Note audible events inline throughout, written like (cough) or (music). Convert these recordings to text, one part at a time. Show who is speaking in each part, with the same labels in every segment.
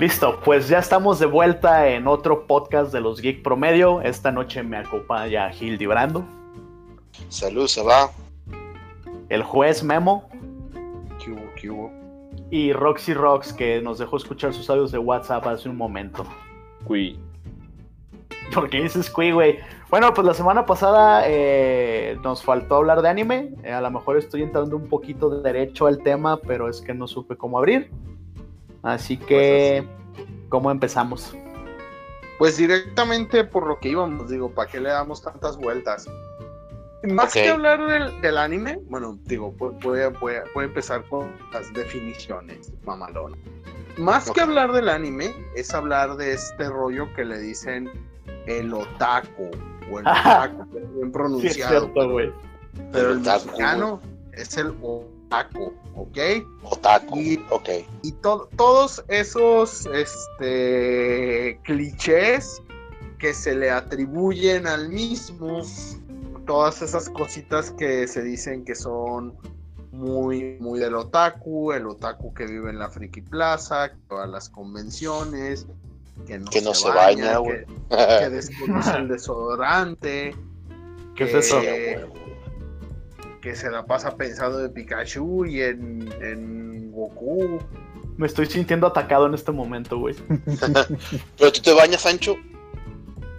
Speaker 1: Listo, pues ya estamos de vuelta en otro podcast de los Geek Promedio. Esta noche me acompaña Gil Brando.
Speaker 2: Salud, se va.
Speaker 1: El juez Memo.
Speaker 3: ¿Qué hubo, qué hubo?
Speaker 1: Y Roxy Rocks, que nos dejó escuchar sus audios de WhatsApp hace un momento.
Speaker 4: Cui.
Speaker 1: ¿Por qué dices Cui, güey? Bueno, pues la semana pasada eh, nos faltó hablar de anime. Eh, a lo mejor estoy entrando un poquito de derecho al tema, pero es que no supe cómo abrir. Así que, ¿cómo empezamos?
Speaker 3: Pues directamente por lo que íbamos, digo, ¿para qué le damos tantas vueltas? Más que hablar del, del anime, bueno, digo, voy a, voy a- voy a empezar con las definiciones, mamalón. Más que hablar del anime, es hablar de este rollo que le dicen el otaku, o el (laughs) otaku, que es bien
Speaker 1: Sí, es
Speaker 3: pronunciado.
Speaker 1: cierto,
Speaker 3: pero-
Speaker 1: güey.
Speaker 3: pero
Speaker 2: El
Speaker 3: el
Speaker 2: otaku,
Speaker 3: mexicano es el otaku, ¿ok?
Speaker 2: Otaku.
Speaker 3: Y-
Speaker 2: Ok.
Speaker 3: Y to- todos esos este, clichés que se le atribuyen al mismo, todas esas cositas que se dicen que son muy, muy del otaku, el otaku que vive en la Friki Plaza, que va a las convenciones, que no,
Speaker 2: Que no se baña,
Speaker 3: que, que desconoce el desodorante, (laughs)
Speaker 1: ¿Qué es
Speaker 3: que-
Speaker 1: eso?
Speaker 3: Que se la pasa pensando de Pikachu y en, en Goku.
Speaker 1: Me estoy sintiendo atacado en este momento, güey. (laughs)
Speaker 2: Pero tú te bañas, Sancho.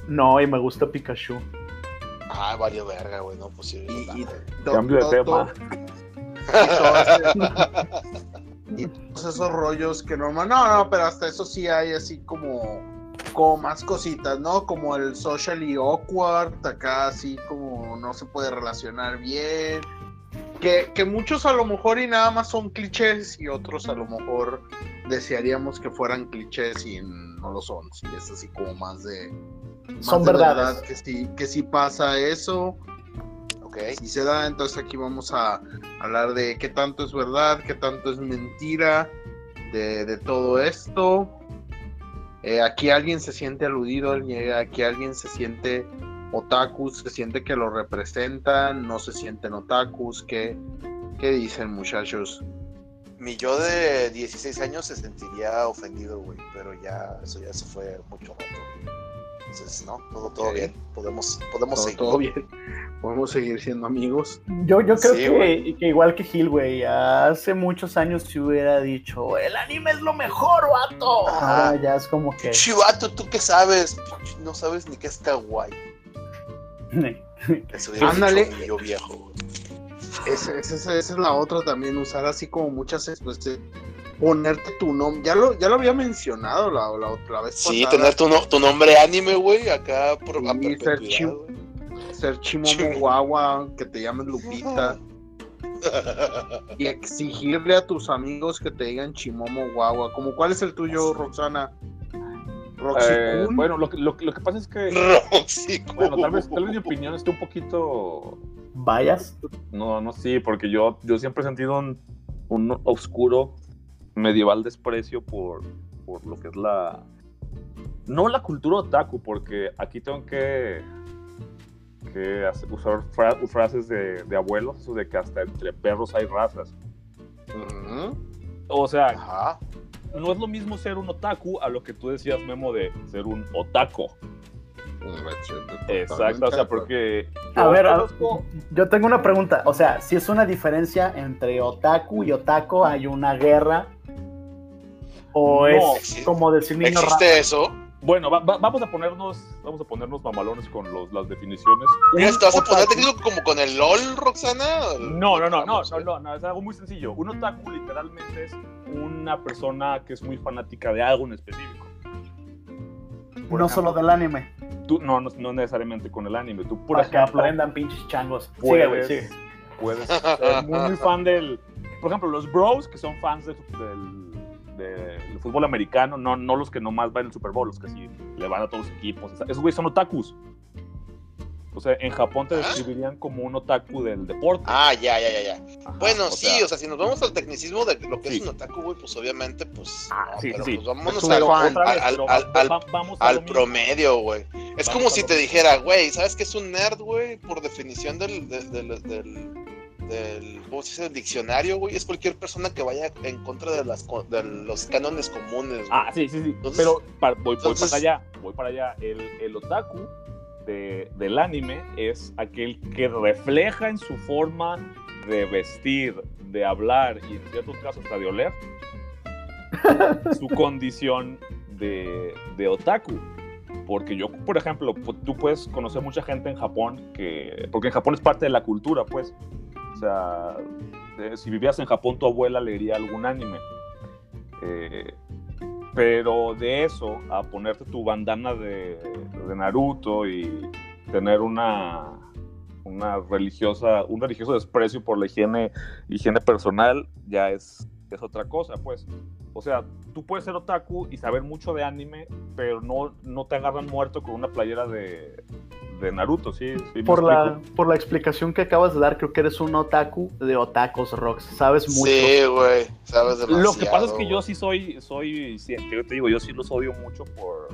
Speaker 1: No, y me gusta Pikachu.
Speaker 2: Ah, valió verga, güey. No, pues sí.
Speaker 3: Y, y to-
Speaker 4: Cambio de tema.
Speaker 3: to- y todo ese- y todos esos rollos que normal. No, no, pero hasta eso sí hay así como, como más cositas, ¿no? Como el socially awkward, acá así como no se puede relacionar bien. Que, que muchos a lo mejor y nada más son clichés y otros a lo mejor desearíamos que fueran clichés y no lo son. Sí, es así como más de... más
Speaker 1: Son
Speaker 3: de
Speaker 1: verdades.
Speaker 3: verdad que sí, que sí pasa eso
Speaker 2: Ok.
Speaker 3: si se da, entonces aquí vamos a hablar de qué tanto es verdad, qué tanto es mentira de, de todo esto. Eh, aquí alguien se siente aludido, aquí alguien se siente otakus, se siente que lo representan, no se sienten otakus, ¿qué, qué dicen muchachos?
Speaker 2: Mi yo de 16 años se sentiría ofendido, güey. Pero ya, eso ya se fue mucho rato. Entonces, no, todo, todo bien. Podemos, podemos
Speaker 3: Todo,
Speaker 2: seguir.
Speaker 3: todo bien, (laughs) podemos seguir siendo amigos.
Speaker 1: Yo, yo creo
Speaker 2: Sí,
Speaker 1: que, igual que Gil, güey, hace muchos años se hubiera dicho, el anime es lo mejor, vato.
Speaker 2: Ajá.
Speaker 1: Ahora ya es como que...
Speaker 2: Chivato, ¿tú qué sabes? No sabes ni qué es kawaii. Eso
Speaker 3: Ándale.
Speaker 2: yo viejo, güey.
Speaker 3: Esa, esa- esa- esa es la otra también, usar así como muchas expresiones. Ponerte tu nombre, ya lo, ya lo había mencionado la, la otra vez.
Speaker 2: Sí,
Speaker 3: pasada.
Speaker 2: tener tu, no- tu nombre anime, güey, acá por
Speaker 3: Sí, ser
Speaker 2: perpetuidad,
Speaker 3: chi-
Speaker 2: güey.
Speaker 3: ser Chimomo
Speaker 2: Chimo.
Speaker 3: Guagua, que te llames Lupita, (laughs) y exigirle a tus amigos que te digan Chimomo Guagua. Como cuál es el tuyo, Roxana? Roxy
Speaker 4: Eh, bueno, lo, que- lo, que- lo que pasa es que,
Speaker 2: Roxy,
Speaker 4: bueno, tal vez, tal vez mi opinión esté un poquito,
Speaker 1: Vayas.
Speaker 4: no, no, sí, porque yo, yo siempre he sentido un, un oscuro medieval desprecio por, por lo que es la, no la cultura otaku, porque aquí tengo que, que usar fra- frases de, de abuelos, eso de que hasta entre perros hay razas. O sea,
Speaker 2: Ajá.
Speaker 4: no es lo mismo ser un otaku a lo que tú decías, Memo, de ser un otaco. Exacto, o sea, porque...
Speaker 1: A
Speaker 4: yo
Speaker 1: ver,
Speaker 4: conozco-
Speaker 1: yo tengo una pregunta. O sea, si es una diferencia entre otaku y otako, hay una guerra. O
Speaker 4: No.
Speaker 1: es como decir niño rata.
Speaker 2: ¿Existe eso?
Speaker 4: Bueno, va- va- vamos a ponernos, vamos a ponernos mamalones con los, las definiciones.
Speaker 2: ¿te vas a poner técnico como con el LOL, Roxana?
Speaker 4: No, no, no, no, no, no, no, es algo muy sencillo. Un otaku literalmente es una persona que es muy fanática de algo en específico. Por
Speaker 1: No
Speaker 4: ejemplo,
Speaker 1: solo del anime.
Speaker 4: Tú, no, no, no necesariamente con el anime. Tú, por
Speaker 1: para que aprendan pinches changos.
Speaker 4: Puedes,
Speaker 1: güey, sigue.
Speaker 4: puedes ser muy, muy fan del. Por ejemplo, los bros que son fans del- del fútbol americano, no, no los que nomás van al Super Bowl, los que sí le van a todos los equipos. Esos güeyes son otakus. O sea, en Japón te
Speaker 2: ¿Ah?
Speaker 4: describirían como un otaku del deporte.
Speaker 2: Ah, ya, ya, ya, ya.
Speaker 4: Ajá,
Speaker 2: Bueno,
Speaker 4: o
Speaker 2: sí,
Speaker 4: sea,
Speaker 2: o sea, si nos vamos al tecnicismo de lo que
Speaker 4: Sí.
Speaker 2: es un otaku, güey, pues obviamente, pues.
Speaker 4: Ah,
Speaker 2: no,
Speaker 4: sí,
Speaker 2: pero
Speaker 4: sí.
Speaker 2: pues vámonos al, promedio, güey. Es
Speaker 4: Vamos
Speaker 2: como si te dijera, güey, ¿sabes qué es un nerd, güey? Por definición del, del, del, del- del, ¿cómo se dice? del diccionario, güey, es cualquier persona que vaya en contra de, las, de los cánones comunes. güey.
Speaker 4: Ah, sí, sí, sí.
Speaker 2: Entonces-
Speaker 4: Pero pa- voy, voy
Speaker 2: entonces-
Speaker 4: para allá, voy para allá. El, el otaku de- del anime es aquel que refleja en su forma de vestir, de hablar y en ciertos casos hasta de oler (laughs) su condición de, de otaku. Porque yo, por ejemplo, tú puedes conocer mucha gente en Japón que. Porque en Japón es parte de la cultura, pues. Sea, si vivías en Japón, tu abuela leería algún anime. Eh, pero de eso a ponerte tu bandana de, de Naruto y tener una, una religiosa, un religioso desprecio por la higiene, higiene personal, ya es, es otra cosa, pues. O sea, tú puedes ser otaku y saber mucho de anime, pero no, no te agarran muerto con una playera de, de Naruto, ¿sí? ¿Sí me
Speaker 1: Por la, por la explicación que acabas de dar, creo que eres un otaku de otakos, Rox. Sabes mucho.
Speaker 2: Sí, güey, sabes demasiado.
Speaker 4: Lo que pasa es que yo sí soy, soy, sí, yo te digo, yo sí los odio mucho por,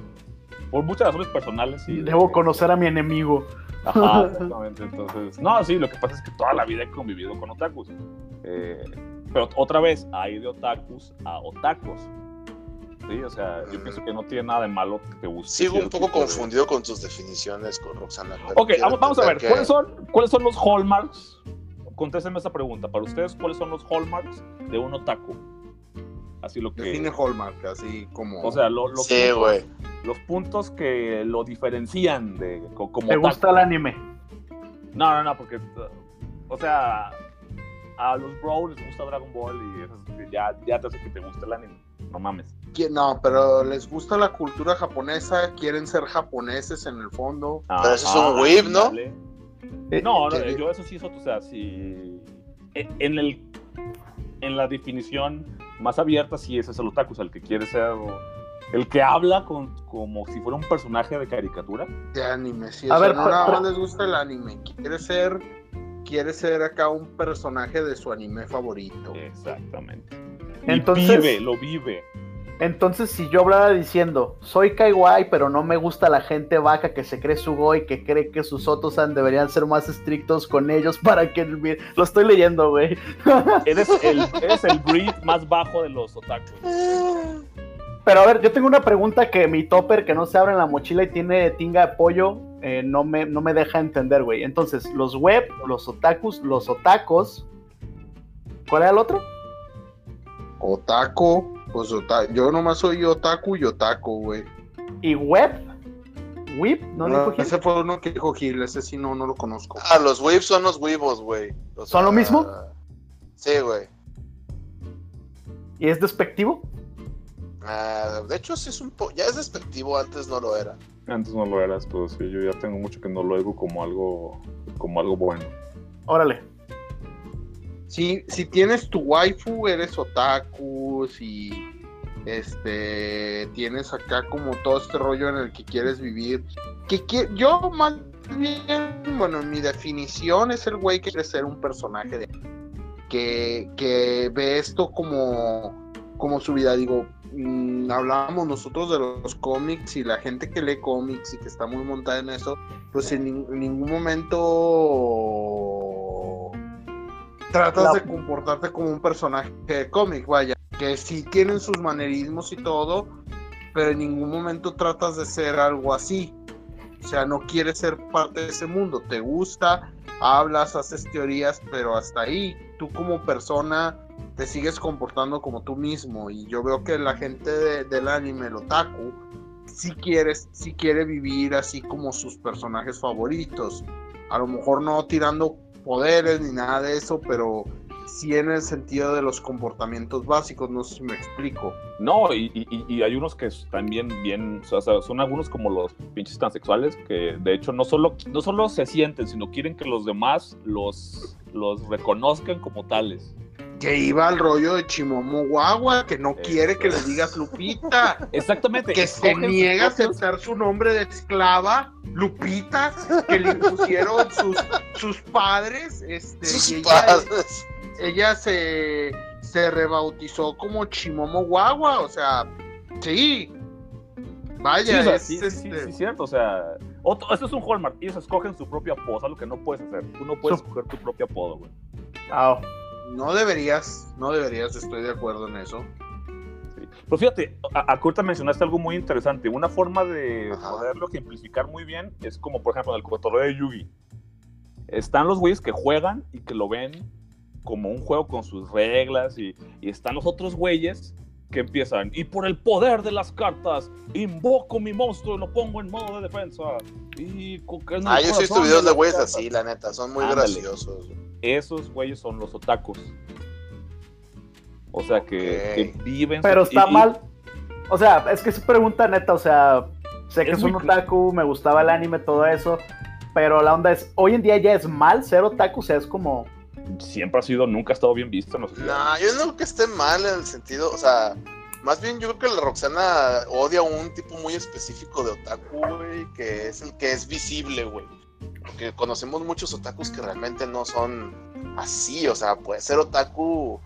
Speaker 4: por muchas razones personales. Y
Speaker 1: Debo conocer a mi enemigo.
Speaker 4: Ajá, (laughs) exactamente. Entonces, no, sí, lo que pasa es que toda la vida he convivido con otakus. Eh, pero otra vez, hay de otakus a otacos. Sí, o sea, yo pienso que no tiene nada de malo que te guste.
Speaker 2: Sigo un poco
Speaker 4: de-
Speaker 2: confundido con tus definiciones, con Roxana.
Speaker 4: Ok, vamos, vamos a ver, ¿cuáles son, ¿cuáles son los hallmarks? Contéstenme esa pregunta. Para ustedes, ¿cuáles son los hallmarks de un otaku? Así lo que...
Speaker 3: Define Hallmark, así como.
Speaker 4: O sea, lo-
Speaker 2: Sí,
Speaker 4: puntos,
Speaker 2: güey.
Speaker 4: los puntos que lo diferencian de co- como
Speaker 1: ¿Te
Speaker 4: otaku.
Speaker 1: gusta el anime?
Speaker 4: No, no, no, porque, o sea, a los bros les gusta Dragon Ball y eso ya, ya te hace que te guste el anime. No mames.
Speaker 3: No, pero les gusta la cultura japonesa, quieren ser japoneses en el fondo.
Speaker 2: Pero eso es un weeb, ¿no?
Speaker 4: ándale.
Speaker 1: Eh,
Speaker 4: No, no,
Speaker 3: ¿qué?
Speaker 4: yo eso sí es otro, o sea, si e- en el en la definición más abierta sí ese es el otaku, o sea, el que quiere ser el que habla con, como si fuera un personaje de caricatura.
Speaker 3: De anime, sí.
Speaker 1: A
Speaker 3: o sea,
Speaker 1: ver,
Speaker 3: no nada más les gusta el anime. Quiere ser, quiere ser acá un personaje de su anime favorito.
Speaker 4: Exactamente.
Speaker 1: Entonces-
Speaker 4: y vive, lo vive.
Speaker 1: Entonces, si yo hablara diciendo, soy kawaii, pero no me gusta la gente vaca que se cree sugoi, que cree que sus otosan deberían ser más estrictos con ellos para que... Lo estoy leyendo, güey. (laughs)
Speaker 4: Eres el, eres el breed más bajo de los otakus.
Speaker 1: Pero a ver, yo tengo una pregunta que mi topper que no se abre en la mochila y tiene tinga de pollo, eh, no, me, no me deja entender, güey. Entonces, los web, los otakus, los otacos... ¿Cuál era el otro?
Speaker 3: Otaku, pues ota- yo nomás soy otaku y otaku, güey.
Speaker 1: ¿Y web? ¿Whip? ¿No,
Speaker 3: No,
Speaker 1: dijo Gil?
Speaker 3: ese fue uno que dijo Gil, ese sí no, no lo conozco.
Speaker 2: Ah, los weebs son los weebos, güey. O
Speaker 1: ¿Son lo mismo?
Speaker 2: Sí, güey.
Speaker 1: ¿Y es despectivo?
Speaker 2: Ah, de hecho, sí es un po... Ya es despectivo, antes no lo era.
Speaker 4: Antes no lo eras, pero sí, yo ya tengo mucho que no lo oigo como algo, como algo bueno.
Speaker 1: Órale.
Speaker 3: Si, si tienes tu waifu, eres otaku, si este tienes acá como todo este rollo en el que quieres vivir. Que, qui- yo más bien, bueno, mi definición es el güey que quiere ser un personaje de que, que ve esto como, como su vida. Digo, mm, hablábamos nosotros de los cómics y la gente que lee cómics y que está muy montada en eso, pues en, en ningún momento tratas
Speaker 1: La-
Speaker 3: de comportarte como un personaje de cómic, vaya, que sí tienen sus manerismos y todo, pero en ningún momento tratas de ser algo así. O sea, no quieres ser parte de ese mundo, te gusta, hablas, haces teorías, pero hasta ahí, tú como persona te sigues comportando como tú mismo y yo veo que la gente de- del anime, el otaku, sí quiere, sí quiere vivir así como sus personajes favoritos. A lo mejor no tirando poderes ni nada de eso, pero sí en el sentido de los comportamientos básicos, no sé si me explico.
Speaker 4: No, y, y- y hay unos que también bien, o sea, son algunos como los pinches transexuales que de hecho no solo, no solo se sienten, sino quieren que los demás los, los reconozcan como tales.
Speaker 3: Que iba al rollo de Chimomo Guagua, que no quiere que le digas Lupita, (laughs)
Speaker 4: Exactamente.
Speaker 3: que se niega a aceptar su nombre de esclava, Lupita, que le impusieron sus, sus padres, este,
Speaker 2: Sus
Speaker 3: ella,
Speaker 2: padres.
Speaker 3: ella se, se rebautizó como Chimomo Guagua, o sea, sí.
Speaker 4: Sí,
Speaker 3: Vaya,
Speaker 4: o sea,
Speaker 3: es,
Speaker 4: sí, sí, sí,
Speaker 3: este,
Speaker 4: sí, cierto. O sea, otro, esto es un hallmark. Ellos escogen su propio apodo, algo que no puedes hacer. Tú no puedes escoger tu propio apodo, güey.
Speaker 1: Ah,
Speaker 3: No deberías, no deberías, estoy de acuerdo en eso.
Speaker 4: Sí. Pero fíjate, a, a Curta mencionaste algo muy interesante. Una forma de
Speaker 2: Ajá.
Speaker 4: poderlo ejemplificar muy bien es como, por ejemplo, en el cotorreo de Yugi. Están los güeyes que juegan y que lo ven como un juego con sus reglas y, y están los otros güeyes que empiezan y por el poder de las cartas invoco mi monstruo y lo pongo en modo de defensa y co- que
Speaker 2: Ah, yo sí he visto videos de güeyes
Speaker 4: cartas".
Speaker 2: así, la neta, son muy
Speaker 4: Ándale.
Speaker 2: graciosos.
Speaker 4: Esos güeyes son los otakus o sea que,
Speaker 2: Ok.
Speaker 4: que viven
Speaker 1: pero está
Speaker 4: y-
Speaker 1: mal. O sea, es que es pregunta neta, o sea, sé que
Speaker 4: Es
Speaker 1: es un otaku, me gustaba el anime, todo eso, pero la onda es, hoy en día ya es mal ser otaku, o sea, es como,
Speaker 4: siempre ha sido nunca ha estado bien visto en la sociedad.
Speaker 2: No, yo no creo que esté mal en el sentido, o sea, más bien yo creo que la Roxana odia a un tipo muy específico de otaku, güey, que es el que es visible, güey. Porque conocemos muchos otakus que realmente no son así, o sea, puede ser otaku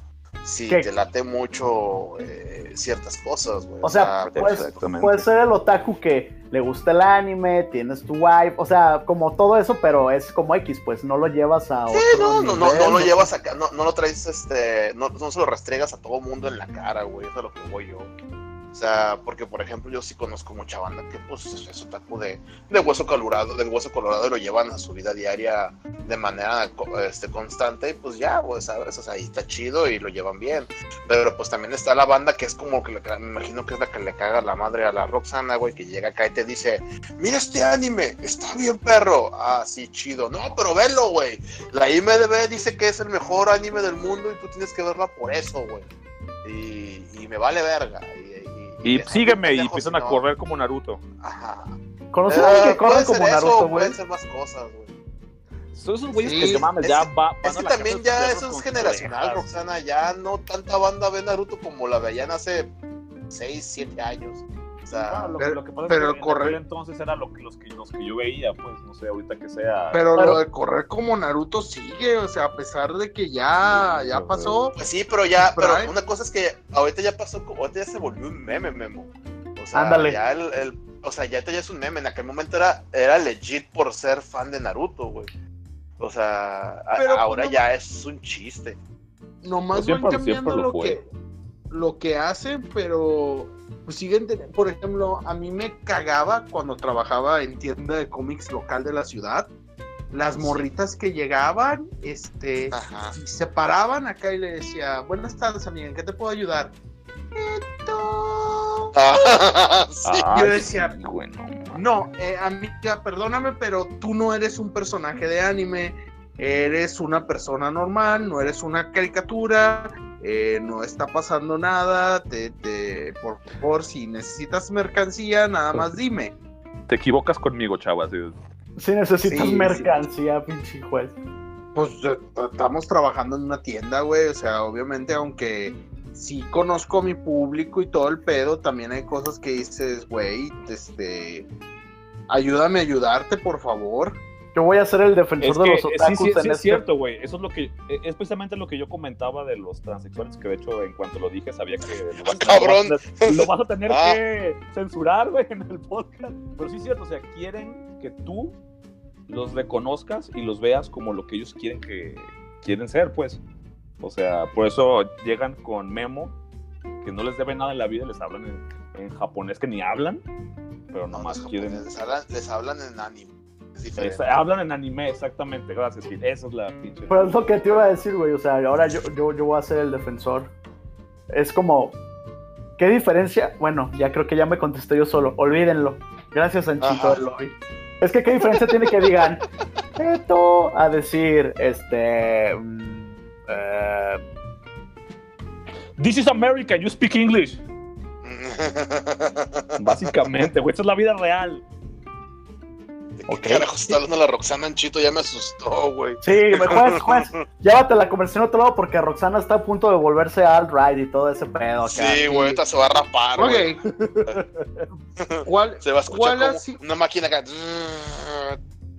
Speaker 2: si
Speaker 1: ¿Qué?
Speaker 2: te late mucho eh, ciertas cosas, güey.
Speaker 1: o sea,
Speaker 4: pues,
Speaker 1: puedes, puedes ser el otaku que le gusta el anime, tienes tu wife, o sea, como todo eso, pero es como X, pues no lo llevas a otro
Speaker 2: Sí, no, no, no,
Speaker 1: nivel,
Speaker 2: no lo llevas acá, no, no lo traes, este, no, no se lo restregas a todo mundo en la cara, güey, eso es lo que voy yo. O sea, porque por ejemplo yo sí conozco mucha banda que pues es otaku de, de hueso colorado, del hueso colorado y lo llevan a su vida diaria de manera este, constante y pues ya, pues sabes, ahí está chido y lo llevan bien. Pero pues también está la banda que es como que me imagino que es la que le caga la madre a la Roxana, güey, que llega acá y te dice, mira este anime, está bien perro. Ah, chido. No, pero velo, güey. La IMDB dice que es el mejor anime del mundo y tú tienes que verla por eso, güey. Y, y me vale verga. Y,
Speaker 4: Y sígueme y empiezan a correr como Naruto.
Speaker 2: Ajá.
Speaker 1: ¿Conoces
Speaker 2: Eh,
Speaker 1: a alguien que corre como Naruto, güey?
Speaker 2: Pueden ser más cosas, güey.
Speaker 4: Son esos güeyes
Speaker 3: Sí,
Speaker 4: que, mames, ya
Speaker 2: es-
Speaker 4: va,
Speaker 2: Es que también ya eso es generacional. Roxana. Ya no tanta banda ve Naruto como la veían hace 6, 7 años. O sea,
Speaker 4: Claro, lo,
Speaker 3: Pero-
Speaker 4: lo que pasa
Speaker 3: pero
Speaker 4: es que en
Speaker 3: corre-
Speaker 4: aquel entonces era lo que, los, que, los que yo veía, pues no sé, ahorita que sea.
Speaker 3: Pero, lo de correr como Naruto sigue, o sea, a pesar de que ya, ya pasó.
Speaker 2: Pues sí, pero ya,
Speaker 3: Pero
Speaker 2: una cosa es que ahorita ya pasó, como- ahorita ya se volvió un meme, Memo. O sea,
Speaker 1: Ándale.
Speaker 2: ya el, el- o sea, ya ya es un meme. En aquel momento era, era legit por ser fan de Naruto, güey. O sea, a-
Speaker 3: Pero,
Speaker 2: ahora
Speaker 3: pues, no-
Speaker 2: ya es un chiste.
Speaker 3: Nomás van cambiando
Speaker 4: lo
Speaker 3: lo que, lo que hacen, pero pues siguen teniendo, por ejemplo, a mí me cagaba cuando trabajaba en tienda de cómics local de la ciudad. Las morritas que llegaban, este,
Speaker 2: Ajá.
Speaker 3: se paraban acá y le decía, buenas tardes, amiga, ¿en qué te puedo ayudar? Esto. (laughs)
Speaker 2: sí.
Speaker 4: Ay,
Speaker 3: yo decía,
Speaker 4: sí, güey, no mames.
Speaker 3: No, eh, amiga, perdóname, pero tú no eres un personaje de anime, eres una persona normal, no eres una caricatura, eh, no está pasando nada, te, te- por favor, si necesitas mercancía, nada más dime.
Speaker 4: Te equivocas conmigo, chavas.
Speaker 1: Si necesitas
Speaker 3: Sí,
Speaker 1: mercancía, pinche juez.
Speaker 3: Pues eh, estamos trabajando en una tienda, güey, o sea, obviamente, aunque sí conozco a mi público y todo el pedo, también hay cosas que dices, güey, este, ayúdame a ayudarte, por favor.
Speaker 1: Yo voy a ser el defensor
Speaker 4: Es
Speaker 1: de
Speaker 4: que
Speaker 1: los
Speaker 4: sí,
Speaker 1: otakus
Speaker 4: sí,
Speaker 1: en
Speaker 4: sí es
Speaker 1: este-
Speaker 4: cierto, güey. Eso es lo que eh, es precisamente lo que yo comentaba de los transexuales, que de hecho en cuanto lo dije sabía que lo vas, (laughs)
Speaker 2: Cabrón.
Speaker 4: lo vas a tener- (laughs) lo vas a tener
Speaker 2: Ah.
Speaker 4: que censurar, güey, en el podcast. Pero sí es cierto, o sea, quieren que tú los reconozcas y los veas como lo que ellos quieren que quieren ser, pues. O sea, por eso llegan con Memo, que no les debe nada en la vida, les hablan en, en japonés que ni hablan, pero
Speaker 2: No,
Speaker 4: nomás
Speaker 2: los
Speaker 4: quieren
Speaker 2: les hablan, les hablan en anime. Es diferente.
Speaker 4: es- hablan en anime, exactamente, gracias, Gil. Esa es la pinche.
Speaker 1: Pero es lo que te iba a decir, güey. O sea, ahora yo, yo, yo voy a ser el defensor. Es como. ¿Qué diferencia? Bueno, ya creo que ya me contesté yo solo. Olvídenlo. Gracias, Anchito
Speaker 2: Ajá.
Speaker 1: del lobby. Es que, ¿qué diferencia tiene que digan esto a decir, este. mm, eh,
Speaker 4: This is America, you speak English. (laughs) Básicamente, güey, esa es la vida real.
Speaker 2: ¿De
Speaker 1: Ok.
Speaker 2: qué carajo está hablando la Roxana Anchito? Ya me asustó, güey.
Speaker 1: Sí, (laughs) juez, juez, llévate la conversación a otro lado porque Roxana está a punto de volverse alt-right y todo ese pedo acá.
Speaker 2: Sí, güey, ahorita se va a rapar, güey.
Speaker 3: Ok. (laughs) ¿Cuál?
Speaker 2: Se va a escuchar
Speaker 3: ¿Cuál
Speaker 2: como
Speaker 3: ha si-
Speaker 2: una máquina acá.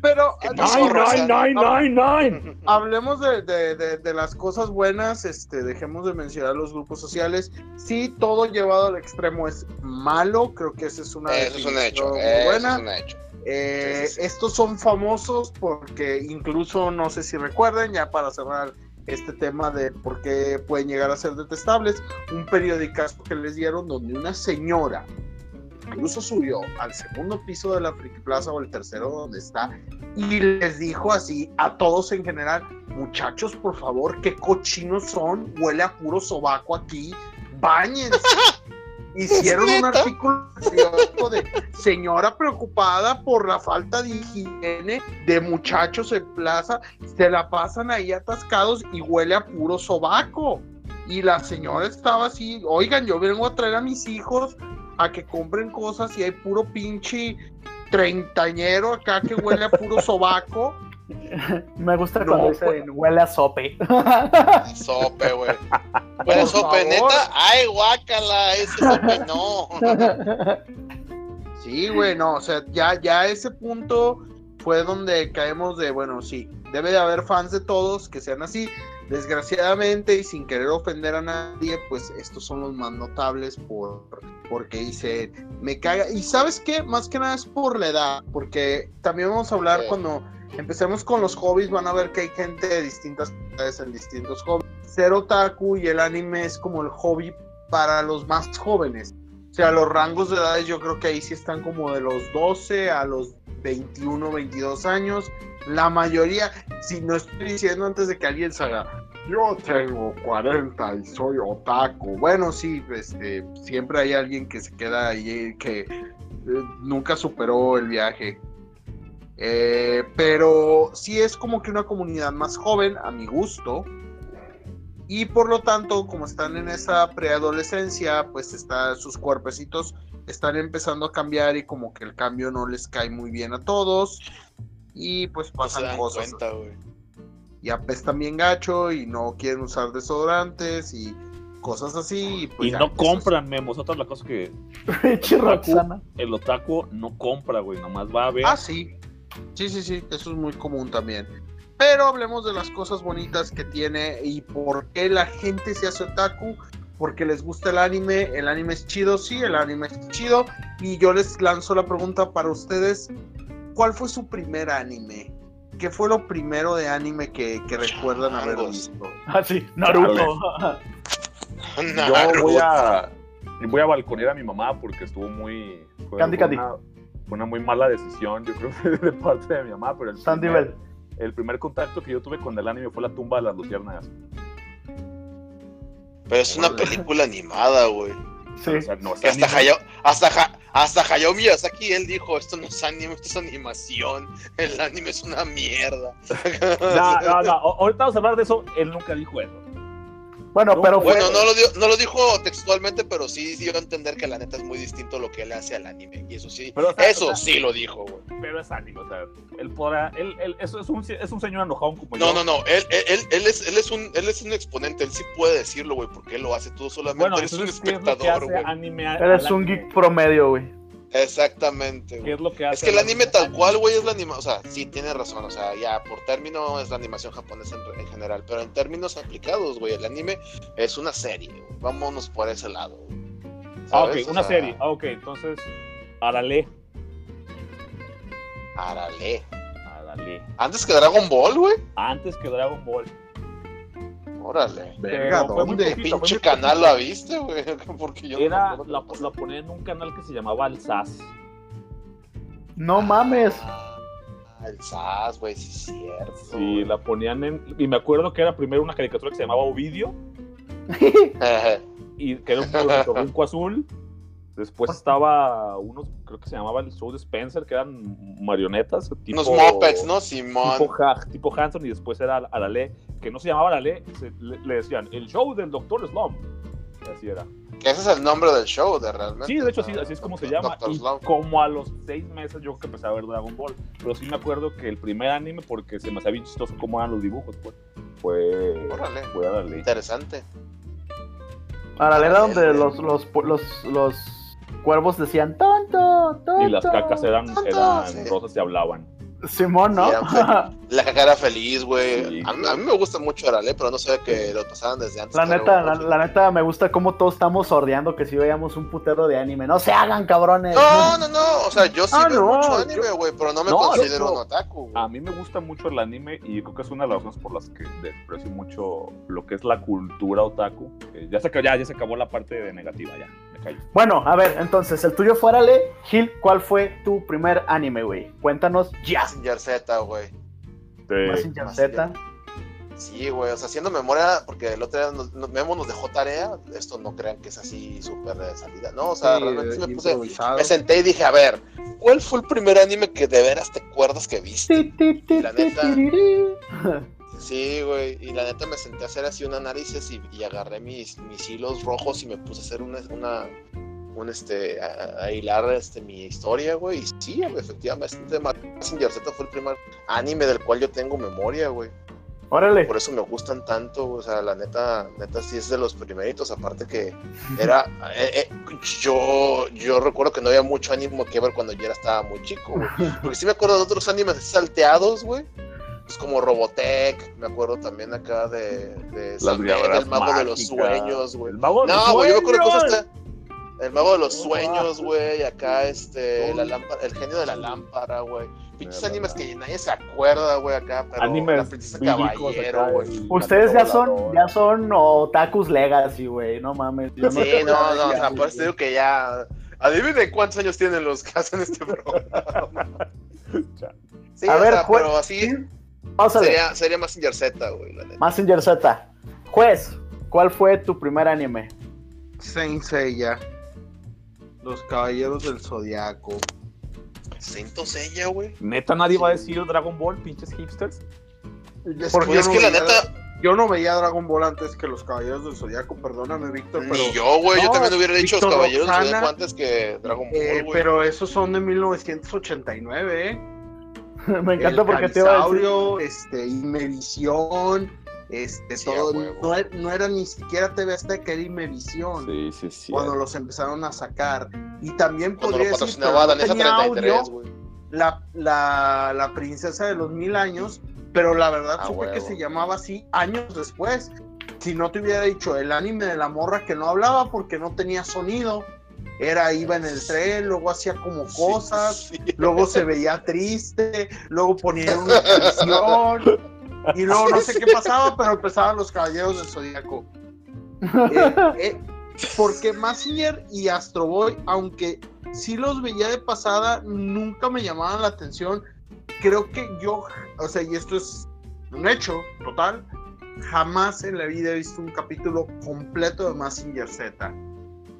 Speaker 3: Pero
Speaker 2: ¿Qué
Speaker 3: ah,
Speaker 4: Nine, nine, nine, nine, nine. (laughs)
Speaker 3: hablemos de, de- de- de las cosas buenas, este, dejemos de mencionar los grupos sociales. Sí, todo llevado al extremo es malo, creo que esa es una
Speaker 2: Eso es un hecho.
Speaker 3: definición muy
Speaker 2: Eso
Speaker 3: buena.
Speaker 2: es un hecho.
Speaker 3: Eh,
Speaker 2: Sí, sí, sí.
Speaker 3: Estos son famosos porque incluso, no sé si recuerden, ya para cerrar este tema de por qué pueden llegar a ser detestables. Un periodicazo que les dieron donde una señora incluso subió al segundo piso de la Friki Plaza o el tercero donde está y les dijo así a todos en general, muchachos, por favor, qué cochinos son, huele a puro sobaco aquí, bañense. (laughs) Hicieron un artículo de señora preocupada por la falta de higiene de muchachos en plaza, se la pasan ahí atascados y huele a puro sobaco. Y la señora estaba así, oigan, yo vengo a traer a mis hijos a que compren cosas y hay puro pinche treintañero acá que huele a puro sobaco. (laughs)
Speaker 1: Me gusta cuando dicen huele a sope. (laughs) (laughs)
Speaker 2: Sope, güey. A sope, neta. Ay, guácala, ese sope no. (laughs)
Speaker 3: Sí, güey, no, o sea, ya, ya ese punto fue donde caemos de, bueno, sí, debe de haber fans de todos que sean así. Desgraciadamente y sin querer ofender a nadie, pues estos son los más notables por porque dice, me caga. Y sabes qué, más que nada es por la edad, porque también vamos a hablar cuando empecemos con los hobbies, van a ver que hay gente de distintas edades en distintos hobbies. Ser otaku y el anime es como el hobby para los más jóvenes. O sea, los rangos de edades yo creo que ahí sí están como de los 12 a los 21, 22 años. La mayoría, si no estoy diciendo antes de que alguien salga, yo tengo 40 y soy otaku. Bueno, sí, este, siempre hay alguien que se queda ahí que eh, nunca superó el viaje. Eh, pero sí es como que una comunidad más joven, a mi gusto. Y por lo tanto, como están en esa preadolescencia, pues está, sus cuerpecitos están empezando a cambiar y como que el cambio no les cae muy bien a todos. Y pues pasan cosas. y apestan bien gacho y no quieren usar desodorantes y cosas así. Y, pues
Speaker 4: no compran, Memos. Otra la cosa que. (laughs) el otaku no compra, güey. Nomás va a ver.
Speaker 3: Ah, sí. Sí, sí, sí. Eso es muy común también. Pero hablemos de las cosas bonitas que tiene y por qué la gente se hace otaku. Porque les gusta el anime. El anime es chido, sí, el anime es chido. Y yo les lanzo la pregunta para ustedes. ¿Cuál fue su primer anime? ¿Qué fue lo primero de anime que, que recuerdan haber visto?
Speaker 1: Ah, sí, Naruto. (laughs)
Speaker 4: Yo voy a, voy a balconear a mi mamá porque estuvo muy...
Speaker 1: Candy Candy.
Speaker 4: Una, una, muy mala decisión, yo creo, (laughs) de parte de mi mamá, pero el
Speaker 1: Sandy Bell
Speaker 4: el primer contacto que yo tuve con el anime fue la tumba de las luciérnagas.
Speaker 2: Pero es una película animada, güey.
Speaker 1: Sí.
Speaker 2: O sea, no, hasta, Hayao, hasta, hasta Hayao Miyazaki, él dijo, esto no es anime, esto es animación, el anime es una mierda.
Speaker 4: No, no, no, (laughs) ahorita vamos a hablar de eso, él nunca dijo eso.
Speaker 1: Bueno, pero
Speaker 2: Bueno, no lo, dio, no lo dijo textualmente, pero sí dio a entender que la neta es muy distinto lo que él hace al anime. Y eso sí, eso sí lo dijo, güey.
Speaker 4: Pero es anime, o sea, él podrá, él, él eso es un, es un señor enojado como
Speaker 2: no,
Speaker 4: yo.
Speaker 2: No, no, no, él, él, él, es, él, es un, él es un exponente, él sí puede decirlo, güey, porque él lo hace tú solamente,
Speaker 4: bueno,
Speaker 2: eres un
Speaker 4: espectador,
Speaker 2: güey.
Speaker 1: Él es un geek promedio, güey.
Speaker 2: Exactamente.
Speaker 4: ¿Qué es lo que hace?
Speaker 2: Es que el anime tal cual, güey, es la animación. O sea, sí, tiene razón. O sea, ya por término es la animación japonesa en, en general. Pero en términos aplicados, güey, el anime es una serie. Güey. Vámonos por ese lado.
Speaker 4: Ah, ok, una sea, serie. Ah, ok, entonces, Arale.
Speaker 2: Arale.
Speaker 4: Arale.
Speaker 2: Antes que Dragon Ball, güey.
Speaker 4: Antes que Dragon Ball.
Speaker 2: Órale.
Speaker 3: Verga, ¿dónde?
Speaker 2: ¿Qué pinche canal la viste, güey? (laughs) Porque yo
Speaker 4: Era, no la, la ponía en un canal que se llamaba El SAS.
Speaker 1: No mames.
Speaker 2: Ah, el SAS, güey, sí es cierto.
Speaker 4: Sí, la ponían en. Y me acuerdo que era primero una caricatura que se llamaba Ovidio. (laughs) y que era un (laughs) azul. Después estaba unos, creo que se llamaba el show de Spencer, que eran marionetas. Tipo,
Speaker 2: Unos mopeds, ¿no? Simón.
Speaker 4: Tipo, tipo, Hanson, y después era Arale, que no se llamaba Arale, se, le, le, decían el show del Doctor Slump. Así era.
Speaker 2: Que ese es el nombre del show, de realmente.
Speaker 4: Sí, de hecho, sí, así es como se llama. Y como a los seis meses yo creo que empecé a ver Dragon Ball. Pero sí me acuerdo que el primer anime, porque se me hacía bien chistoso cómo eran los dibujos, pues, fue,
Speaker 2: Órale.
Speaker 4: fue Arale.
Speaker 2: Interesante.
Speaker 1: Arale era donde los, los, los, los cuervos decían tonto, tonto.
Speaker 4: Y las cacas eran,
Speaker 2: Tonto,
Speaker 4: eran
Speaker 2: sí.
Speaker 4: rosas y hablaban.
Speaker 1: Simón, ¿no?
Speaker 2: Sí, (laughs) La cacara feliz, güey.
Speaker 4: Sí,
Speaker 2: a, mí- a mí me gusta mucho Arale, pero no sabía que lo pasaban desde antes.
Speaker 1: La neta, la, neta, me gusta cómo todos estamos sordeando que si veíamos un putero de anime. No se hagan, cabrones.
Speaker 2: No, no, no. O sea, yo sí
Speaker 3: Ah,
Speaker 2: veo
Speaker 3: no,
Speaker 2: mucho anime, güey, pero no me
Speaker 4: No,
Speaker 2: considero
Speaker 4: yo-
Speaker 2: un otaku.
Speaker 4: A mí me gusta mucho el anime y creo que es una de las razones por las que desprecio mucho lo que es la cultura otaku. Eh, ya, se, acabó- ya, ya se acabó la parte de negativa, ya, callo.
Speaker 1: Bueno, a ver, entonces, el tuyo fuera, Le. Gil, ¿cuál fue tu primer anime, güey? Cuéntanos ya.
Speaker 2: Mazinger Z, güey.
Speaker 1: Mazinger. Z.
Speaker 2: Sí, güey, o sea, haciendo memoria, porque el otro día nos, nos- Memo nos dejó tarea, esto no crean que es así súper de salida, ¿no? O sea,
Speaker 3: Sí,
Speaker 2: realmente sí me puse, me senté y dije, a ver, ¿cuál fue el primer anime que de veras te acuerdas que viste?
Speaker 1: Ti, ti, ti,
Speaker 2: La
Speaker 1: ti,
Speaker 2: neta. Sí, güey, y la neta me senté a hacer así un análisis y, y agarré mis, mis hilos rojos y me puse a hacer una, una un este, a, a hilar este, mi historia, güey, y sí, güey, efectivamente, Mazinger Z fue el primer anime del cual yo tengo memoria, güey.
Speaker 1: Órale.
Speaker 2: por eso me gustan tanto, o sea, la neta, neta sí es de los primeritos, aparte que era, (laughs) eh, eh, yo, yo recuerdo que no había mucho anime que ver cuando yo era estaba muy chico, güey, (laughs) porque sí me acuerdo de otros animes salteados, güey, pues como Robotech, me acuerdo también acá de, de el mago de los sueños, güey.
Speaker 4: El mago de los
Speaker 2: No, güey, yo me acuerdo de
Speaker 4: sueños.
Speaker 2: cosas hasta- el mago de los
Speaker 4: No,
Speaker 2: sueños, güey, acá este,
Speaker 4: No.
Speaker 2: la lámpara, el genio de la lámpara, güey. Pinches animes que nadie se acuerda, güey, acá, pero la
Speaker 4: Animes
Speaker 2: princesa
Speaker 4: bíblicos
Speaker 2: caballero, güey.
Speaker 1: Ustedes ya son, ya son otakus legacy, güey. No mames. Yo
Speaker 2: Sí, no, no, o sea, por eso digo que ya. Adivinen cuántos años tienen los que hacen este (laughs) programa. Sí,
Speaker 1: A
Speaker 2: o
Speaker 1: ver,
Speaker 2: sea, pero así
Speaker 1: Pásale.
Speaker 2: sería, sería Mazinger Z, güey, la neta.
Speaker 1: Mazinger Z. Juez, ¿cuál fue tu primer anime?
Speaker 3: Saint Seiya. Los Caballeros del Zodiaco.
Speaker 2: Ella, güey.
Speaker 4: Neta, nadie va a decir Dragon Ball, pinches hipsters.
Speaker 3: Es
Speaker 2: Porque
Speaker 3: yo
Speaker 2: es
Speaker 3: no
Speaker 2: que la
Speaker 3: veía-
Speaker 2: neta,
Speaker 3: Yo no veía Dragon Ball antes que los Caballeros del Zodiaco, perdóname, Víctor, pero.
Speaker 2: ni yo, güey. yo también hubiera dicho los caballeros del Zodiaco antes que Dragon Ball,
Speaker 3: eh, pero esos son de 1989, ¿eh? (laughs)
Speaker 1: Me encanta
Speaker 3: El
Speaker 1: porque te iba a decir.
Speaker 3: Este, Imevisión, este,
Speaker 2: Sí,
Speaker 3: todo. No, era- no era ni siquiera TV Azteca, era Imevisión.
Speaker 4: Sí, sí, sí.
Speaker 3: Cuando los empezaron a sacar. Y también
Speaker 2: Cuando
Speaker 3: podría decir, no
Speaker 2: Danesa
Speaker 3: tenía
Speaker 2: 33,
Speaker 3: audio, la, la, la princesa de los mil años, pero la verdad
Speaker 2: Ah,
Speaker 3: supe que se llamaba así años después. Si no te hubiera dicho el anime de la morra que no hablaba porque no tenía sonido, era iba en el tren, luego hacía como cosas,
Speaker 2: Sí, sí.
Speaker 3: luego se veía triste, luego ponía una canción y luego no sé qué pasaba, pero empezaban los caballeros del zodiaco. Eh, eh, porque Massinger y Astro Boy, aunque sí los veía de pasada, nunca me llamaban la atención. Creo que yo, o sea, y esto es un hecho total, jamás en la vida he visto un capítulo completo de Massinger Z.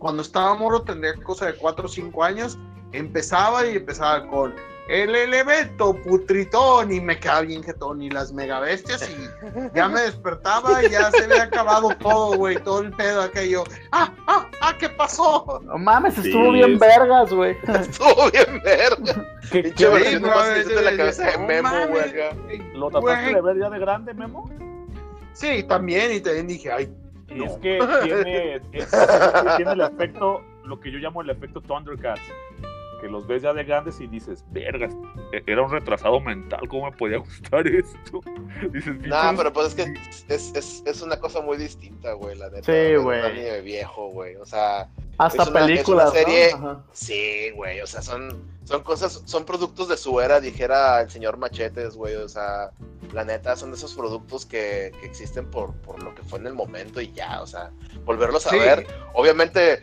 Speaker 3: Cuando estaba moro, tendría cosa de 4 o 5 años, empezaba y empezaba con el elemento putritón y me quedaba bien jetón y las megabestias y ya me despertaba y ya se había acabado todo, güey, todo el pedo yo, ah, ah, ah, ¿qué pasó?
Speaker 1: No mames,
Speaker 4: Sí,
Speaker 1: estuvo bien
Speaker 4: es-
Speaker 1: vergas, güey. (laughs)
Speaker 2: Estuvo bien verga.
Speaker 4: ¿Qué, qué-
Speaker 3: no,
Speaker 2: hiciste la cabeza de
Speaker 3: no
Speaker 2: Memo, güey.
Speaker 4: ¿Lo trataste de ver ya de grande, Memo?
Speaker 3: Sí, también, y también dije, ay,
Speaker 4: Y es
Speaker 3: No.
Speaker 4: que (laughs) tiene, es- tiene el efecto, lo que yo llamo el efecto Thundercats, que los ves ya de grandes y dices, vergas, era un retrasado mental, ¿cómo me podía (laughs) gustar esto? Dices,
Speaker 2: No,
Speaker 4: "Pinches-
Speaker 2: pero pues es que es, es, es una cosa muy distinta, güey, la neta.
Speaker 1: Sí, güey.
Speaker 2: anime viejo, güey. O sea,
Speaker 1: Hasta
Speaker 2: Es una- es
Speaker 1: películas,
Speaker 2: una serie- sí, güey. O sea, son, son cosas, son productos de su era, dijera el señor Machetes, güey. O sea, la neta, son de esos productos que, que existen por, por lo que fue en el momento y ya. O sea, volverlos a
Speaker 3: Sí.
Speaker 2: ver. Obviamente,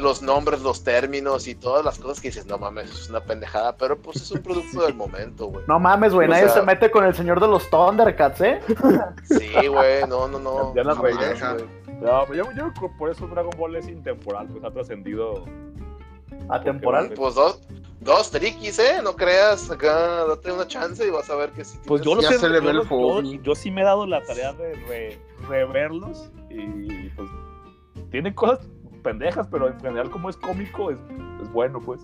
Speaker 2: los nombres, los términos y todas las cosas que dices, no mames, es una pendejada, pero pues es un producto del momento, güey.
Speaker 1: No mames, güey, nadie
Speaker 2: sea-
Speaker 1: se mete con el señor de los Thundercats, ¿eh?
Speaker 2: Sí, güey, no, no, no.
Speaker 4: Ya las
Speaker 2: güey.
Speaker 4: No, pero yo, yo creo que por eso Dragon Ball es intemporal, pues ha trascendido.
Speaker 1: Atemporal.
Speaker 2: Pues dos, dos triquis, ¿eh? No creas, acá date una chance y vas a ver que sí.
Speaker 4: Pues yo,
Speaker 3: Ya
Speaker 4: he-
Speaker 3: se le
Speaker 4: yo
Speaker 3: ve el
Speaker 4: yo- yo sí me he dado la tarea de re- reverlos y pues tienen cosas pendejas, pero en general como es cómico es, es bueno, pues.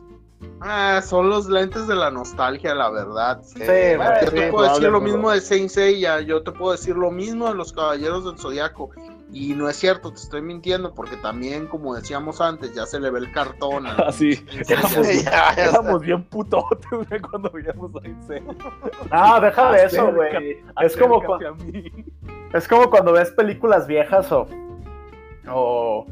Speaker 3: ah, son los lentes de la nostalgia, la verdad.
Speaker 2: Sí,
Speaker 1: Sí,
Speaker 2: güey.
Speaker 1: güey,
Speaker 3: Yo te
Speaker 1: sí,
Speaker 3: puedo decir lo mismo de Saint Seiya, yo te puedo decir lo mismo de los Caballeros del Zodiaco. Y no es cierto, te estoy mintiendo, porque también, como decíamos antes, ya se le ve el cartón. (laughs) a-
Speaker 4: Así,
Speaker 3: Sí,
Speaker 4: éramos,
Speaker 2: ya, ya
Speaker 4: éramos bien putotes, güey, cuando veíamos a Iseo.
Speaker 1: No, deja de eso, güey. Es como,
Speaker 4: Acércate
Speaker 1: cu-
Speaker 4: a mí.
Speaker 1: es como cuando ves películas viejas o, o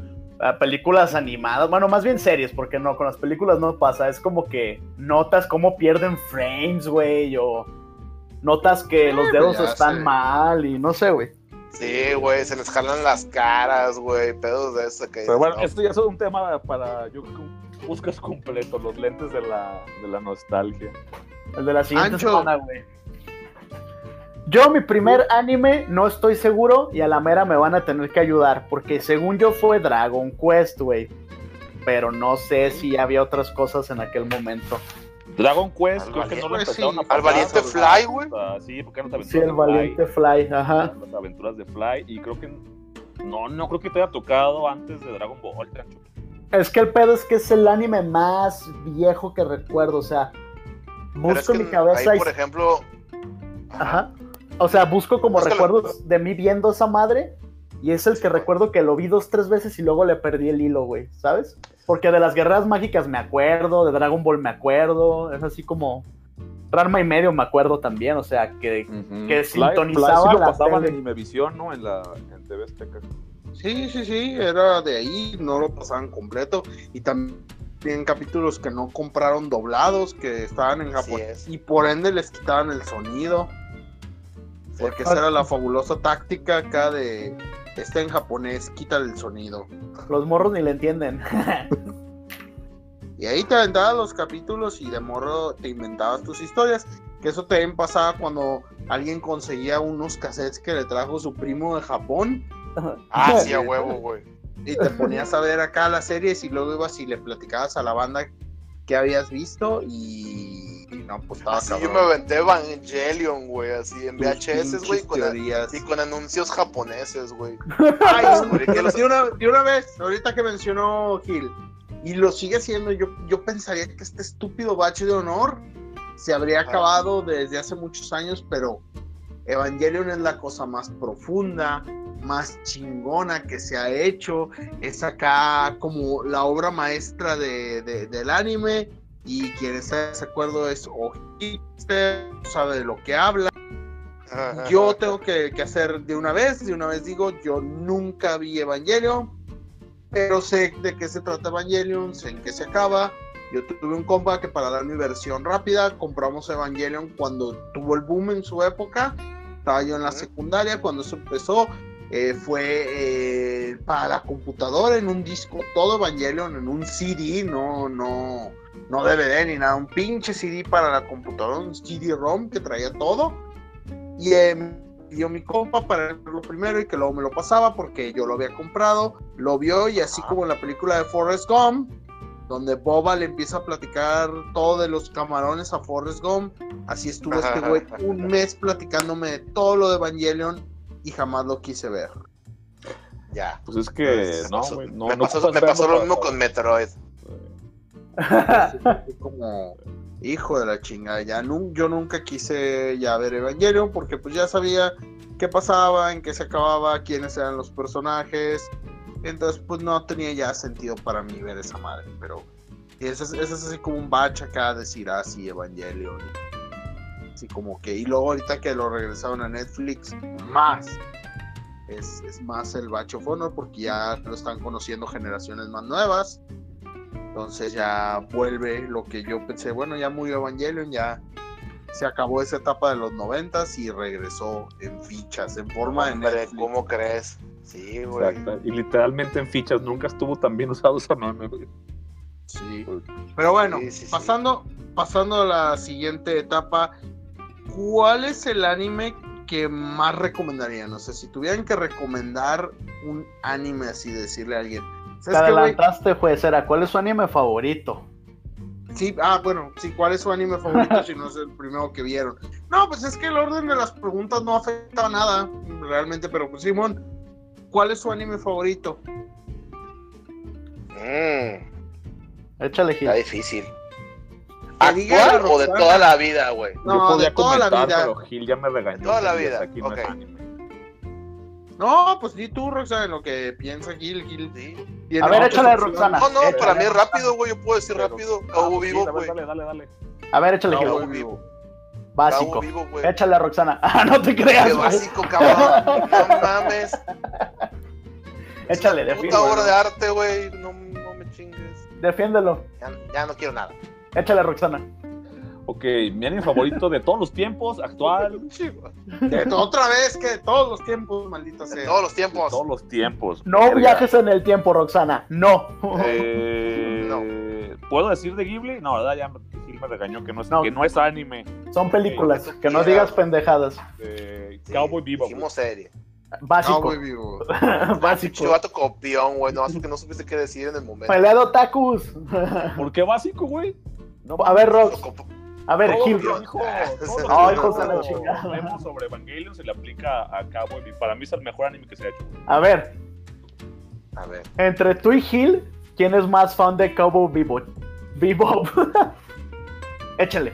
Speaker 1: películas animadas, bueno, más bien series, porque no, con las películas no pasa, es como que notas cómo pierden frames, güey, o notas que los dedos
Speaker 3: ya
Speaker 1: están
Speaker 3: sé.
Speaker 1: mal y no sé, güey.
Speaker 2: Sí, güey, se les jalan las caras, güey, pedos de eso que
Speaker 4: Pero bueno,
Speaker 2: no,
Speaker 4: esto ya es un tema para, yo creo que un buscas completo, los lentes de la, de la nostalgia.
Speaker 1: El de la siguiente
Speaker 3: Ancho.
Speaker 1: semana, güey. Yo, mi primer anime, no estoy seguro y a la mera me van a tener que ayudar, porque según yo fue Dragon Quest, güey. Pero no sé si había otras cosas en aquel momento.
Speaker 4: Dragon Quest,
Speaker 2: Al
Speaker 4: creo que no lo
Speaker 3: valiente,
Speaker 4: empezaron
Speaker 3: sí.
Speaker 4: a
Speaker 2: Al
Speaker 4: pasar,
Speaker 2: valiente
Speaker 4: hasta-
Speaker 2: Fly, güey.
Speaker 4: hasta- Sí, porque eran las
Speaker 1: Sí, el
Speaker 4: aventuras de
Speaker 1: valiente Fly, ajá.
Speaker 4: Las aventuras de Fly, y creo que no, no creo que te haya tocado antes de Dragon Ball.
Speaker 1: Es que el pedo es que es el anime más viejo que recuerdo, o sea,
Speaker 2: es
Speaker 1: busco
Speaker 2: que
Speaker 1: en mi cabeza
Speaker 2: ahí,
Speaker 1: y...
Speaker 2: por ejemplo,
Speaker 1: Ajá. O sea, busco como recuerdos de mí viendo esa madre y es el que recuerdo que lo vi dos, tres veces y luego le perdí el hilo, güey, ¿sabes? Porque de las guerras mágicas me acuerdo, de Dragon Ball me acuerdo, es así como... Ranma y medio me acuerdo también, o sea, que... Que sintonizaba
Speaker 4: sí lo
Speaker 1: la
Speaker 4: pasaban
Speaker 1: tele.
Speaker 4: en Imevisión, ¿no? En la en TV Azteca.
Speaker 3: Sí, sí, sí, era de ahí, no lo pasaban completo. Y también capítulos que no compraron doblados, que estaban en Japón.
Speaker 2: es.
Speaker 3: Y por ende les quitaban el sonido. Porque esa era la fabulosa táctica acá de está en japonés, quítale el sonido.
Speaker 1: Los morros ni le entienden.
Speaker 3: Y ahí te aventabas los capítulos y de morro te inventabas tus historias. Que eso también pasaba cuando alguien conseguía unos cassettes que le trajo su primo de Japón.
Speaker 2: ah, sí, a huevo, güey.
Speaker 3: Y te ponías a ver acá las series y luego ibas y le platicabas a la banda que habías visto y, y no, pues estaba
Speaker 2: Así yo me aventé Evangelion, güey, así en VHS, güey, con,
Speaker 3: teorías.
Speaker 2: y con anuncios japoneses, güey. (laughs)
Speaker 3: Ay,
Speaker 2: Descubrí que los-
Speaker 3: de, una, de una vez, ahorita que mencionó Gil, y lo sigue haciendo, yo, yo pensaría que este estúpido bache de honor se habría
Speaker 2: Ajá.
Speaker 3: acabado desde hace muchos años, pero Evangelion es la cosa más profunda, más chingona que se ha hecho, es acá como la obra maestra de, de- del anime, y quien está de desacuerdo es Ojiste, sabe de lo que habla. Yo tengo que, que hacer de una vez, de una vez digo, yo nunca vi Evangelion, pero sé de qué se trata Evangelion, sé en qué se acaba. Yo tuve un compa que para dar mi versión rápida, compramos Evangelion cuando tuvo el boom en su época. Estaba yo en la secundaria cuando eso empezó. eh, fue eh, para la computadora en un disco, todo Evangelion en un CD, no, no, no DVD ni nada, un pinche CD para la computadora, un CD-ROM que traía todo. Y eh, me pidió mi compa para verlo primero y que luego me lo pasaba porque yo lo había comprado. Lo vio y así
Speaker 2: Ah.
Speaker 3: como en la película de Forrest Gump, donde Boba le empieza a platicar todo de los camarones a Forrest Gump. Así estuvo este (laughs) güey un mes platicándome de todo lo de Evangelion y jamás lo quise ver.
Speaker 2: Ya.
Speaker 4: Pues es que,
Speaker 2: Me
Speaker 4: no,
Speaker 2: pasó-
Speaker 4: güey, no,
Speaker 2: me
Speaker 4: no
Speaker 2: pasó, me pasó lo mismo con Metroid. (laughs)
Speaker 3: Como hijo de la chingada. Ya nun- yo nunca quise ya ver Evangelion porque pues ya sabía qué pasaba, en qué se acababa, quiénes eran los personajes. Entonces pues no tenía ya sentido para mí ver esa madre. Pero ese es, ese es así como un batch acá decir así Evangelion. Así como que y luego ahorita que lo regresaron a Netflix más. Es, es más el Batch of Honor porque ya lo están conociendo generaciones más nuevas. Entonces ya vuelve lo que yo pensé, bueno, ya murió Evangelion, ya se acabó esa etapa de los noventas y regresó en fichas, en forma de
Speaker 2: Hombre,
Speaker 3: Netflix.
Speaker 2: ¿cómo crees? Sí, güey.
Speaker 4: Exacto. Y literalmente en fichas nunca estuvo tan bien usado esa güey.
Speaker 3: Sí. Pero bueno,
Speaker 2: Sí, sí, sí.
Speaker 3: pasando, pasando a la siguiente etapa, ¿cuál es el anime que más recomendarían? No sé, si tuvieran que recomendar un anime así, decirle a alguien.
Speaker 1: Te adelantaste, juez. Era, ¿cuál es su anime favorito?
Speaker 3: Sí, ah, bueno, sí, ¿cuál es su anime favorito (laughs) si no es el primero que vieron? No, pues es que el orden de las preguntas no afecta a nada, realmente, pero pues Simón, ¿cuál es su anime favorito?
Speaker 2: Mm,
Speaker 1: Échale, Gil.
Speaker 2: está difícil.
Speaker 3: La
Speaker 2: ¿Actual o de toda la vida, güey?
Speaker 3: No,
Speaker 4: Yo podía
Speaker 3: de toda la
Speaker 4: comentar,
Speaker 3: vida.
Speaker 4: pero Gil ya me regañó.
Speaker 2: De toda la vida,
Speaker 4: Aquí no es
Speaker 2: ok.
Speaker 4: anime.
Speaker 3: No, pues di tú, Roxana, lo que piensa Gil. Gil
Speaker 2: Sí.
Speaker 1: A ver, échale. Roxana.
Speaker 2: No, no,
Speaker 1: Eh,
Speaker 2: para mí es rápido, güey. Yo puedo decir
Speaker 4: Pero-
Speaker 2: rápido. Cabo
Speaker 4: sí,
Speaker 2: vivo, güey.
Speaker 4: Dale, dale, dale.
Speaker 1: A ver, échale,
Speaker 2: Cabo
Speaker 1: Gil.
Speaker 2: vivo.
Speaker 1: Básico.
Speaker 2: Cabo vivo, güey.
Speaker 1: Échale a Roxana. (laughs) Ah, no te
Speaker 2: Qué
Speaker 1: creas, güey.
Speaker 2: básico, cabrón. No (laughs) mames.
Speaker 1: Échale,
Speaker 2: Puta
Speaker 1: defiéndelo.
Speaker 2: obra de arte, güey. No, no me chingues.
Speaker 1: Defiéndelo.
Speaker 2: Ya, ya no quiero nada.
Speaker 1: Échale a Roxana.
Speaker 4: Ok, mi anime favorito de todos los tiempos, actual, (laughs)
Speaker 3: De- otra vez que de todos los tiempos, maldita
Speaker 2: En
Speaker 3: sea.
Speaker 2: todos los
Speaker 4: de
Speaker 2: tiempos.
Speaker 4: todos los tiempos.
Speaker 1: No
Speaker 4: Verga.
Speaker 1: viajes en el tiempo, Roxana. No.
Speaker 4: Eh, ¿Puedo decir de Ghibli? No, ¿verdad? Ya me- Gil me regañó que no es,
Speaker 1: No.
Speaker 4: Que no es anime.
Speaker 1: Son películas.
Speaker 2: que
Speaker 1: Que no digas pendejadas.
Speaker 4: Eh,
Speaker 2: Sí,
Speaker 4: Cowboy Vivo.
Speaker 2: Dijimos serie.
Speaker 1: Básico.
Speaker 3: Cowboy vivo. (laughs)
Speaker 1: Básico.
Speaker 2: Chivato copión, güey. No, porque no supiste qué decir en el momento.
Speaker 1: Pelea de otakus.
Speaker 4: ¿Por qué básico, güey? No,
Speaker 1: A ver, Rox. A ver, Gil. (laughs)
Speaker 4: dijo
Speaker 1: hijos de la chingada.
Speaker 4: Sobre Evangelion se le aplica a Cowboy Vivo. Para mí es el mejor anime que se ha hecho.
Speaker 1: A ver,
Speaker 2: A ver.
Speaker 1: entre tú y Gil, ¿quién es más fan de Cowboy Bebop? Bebop. (laughs) Échale.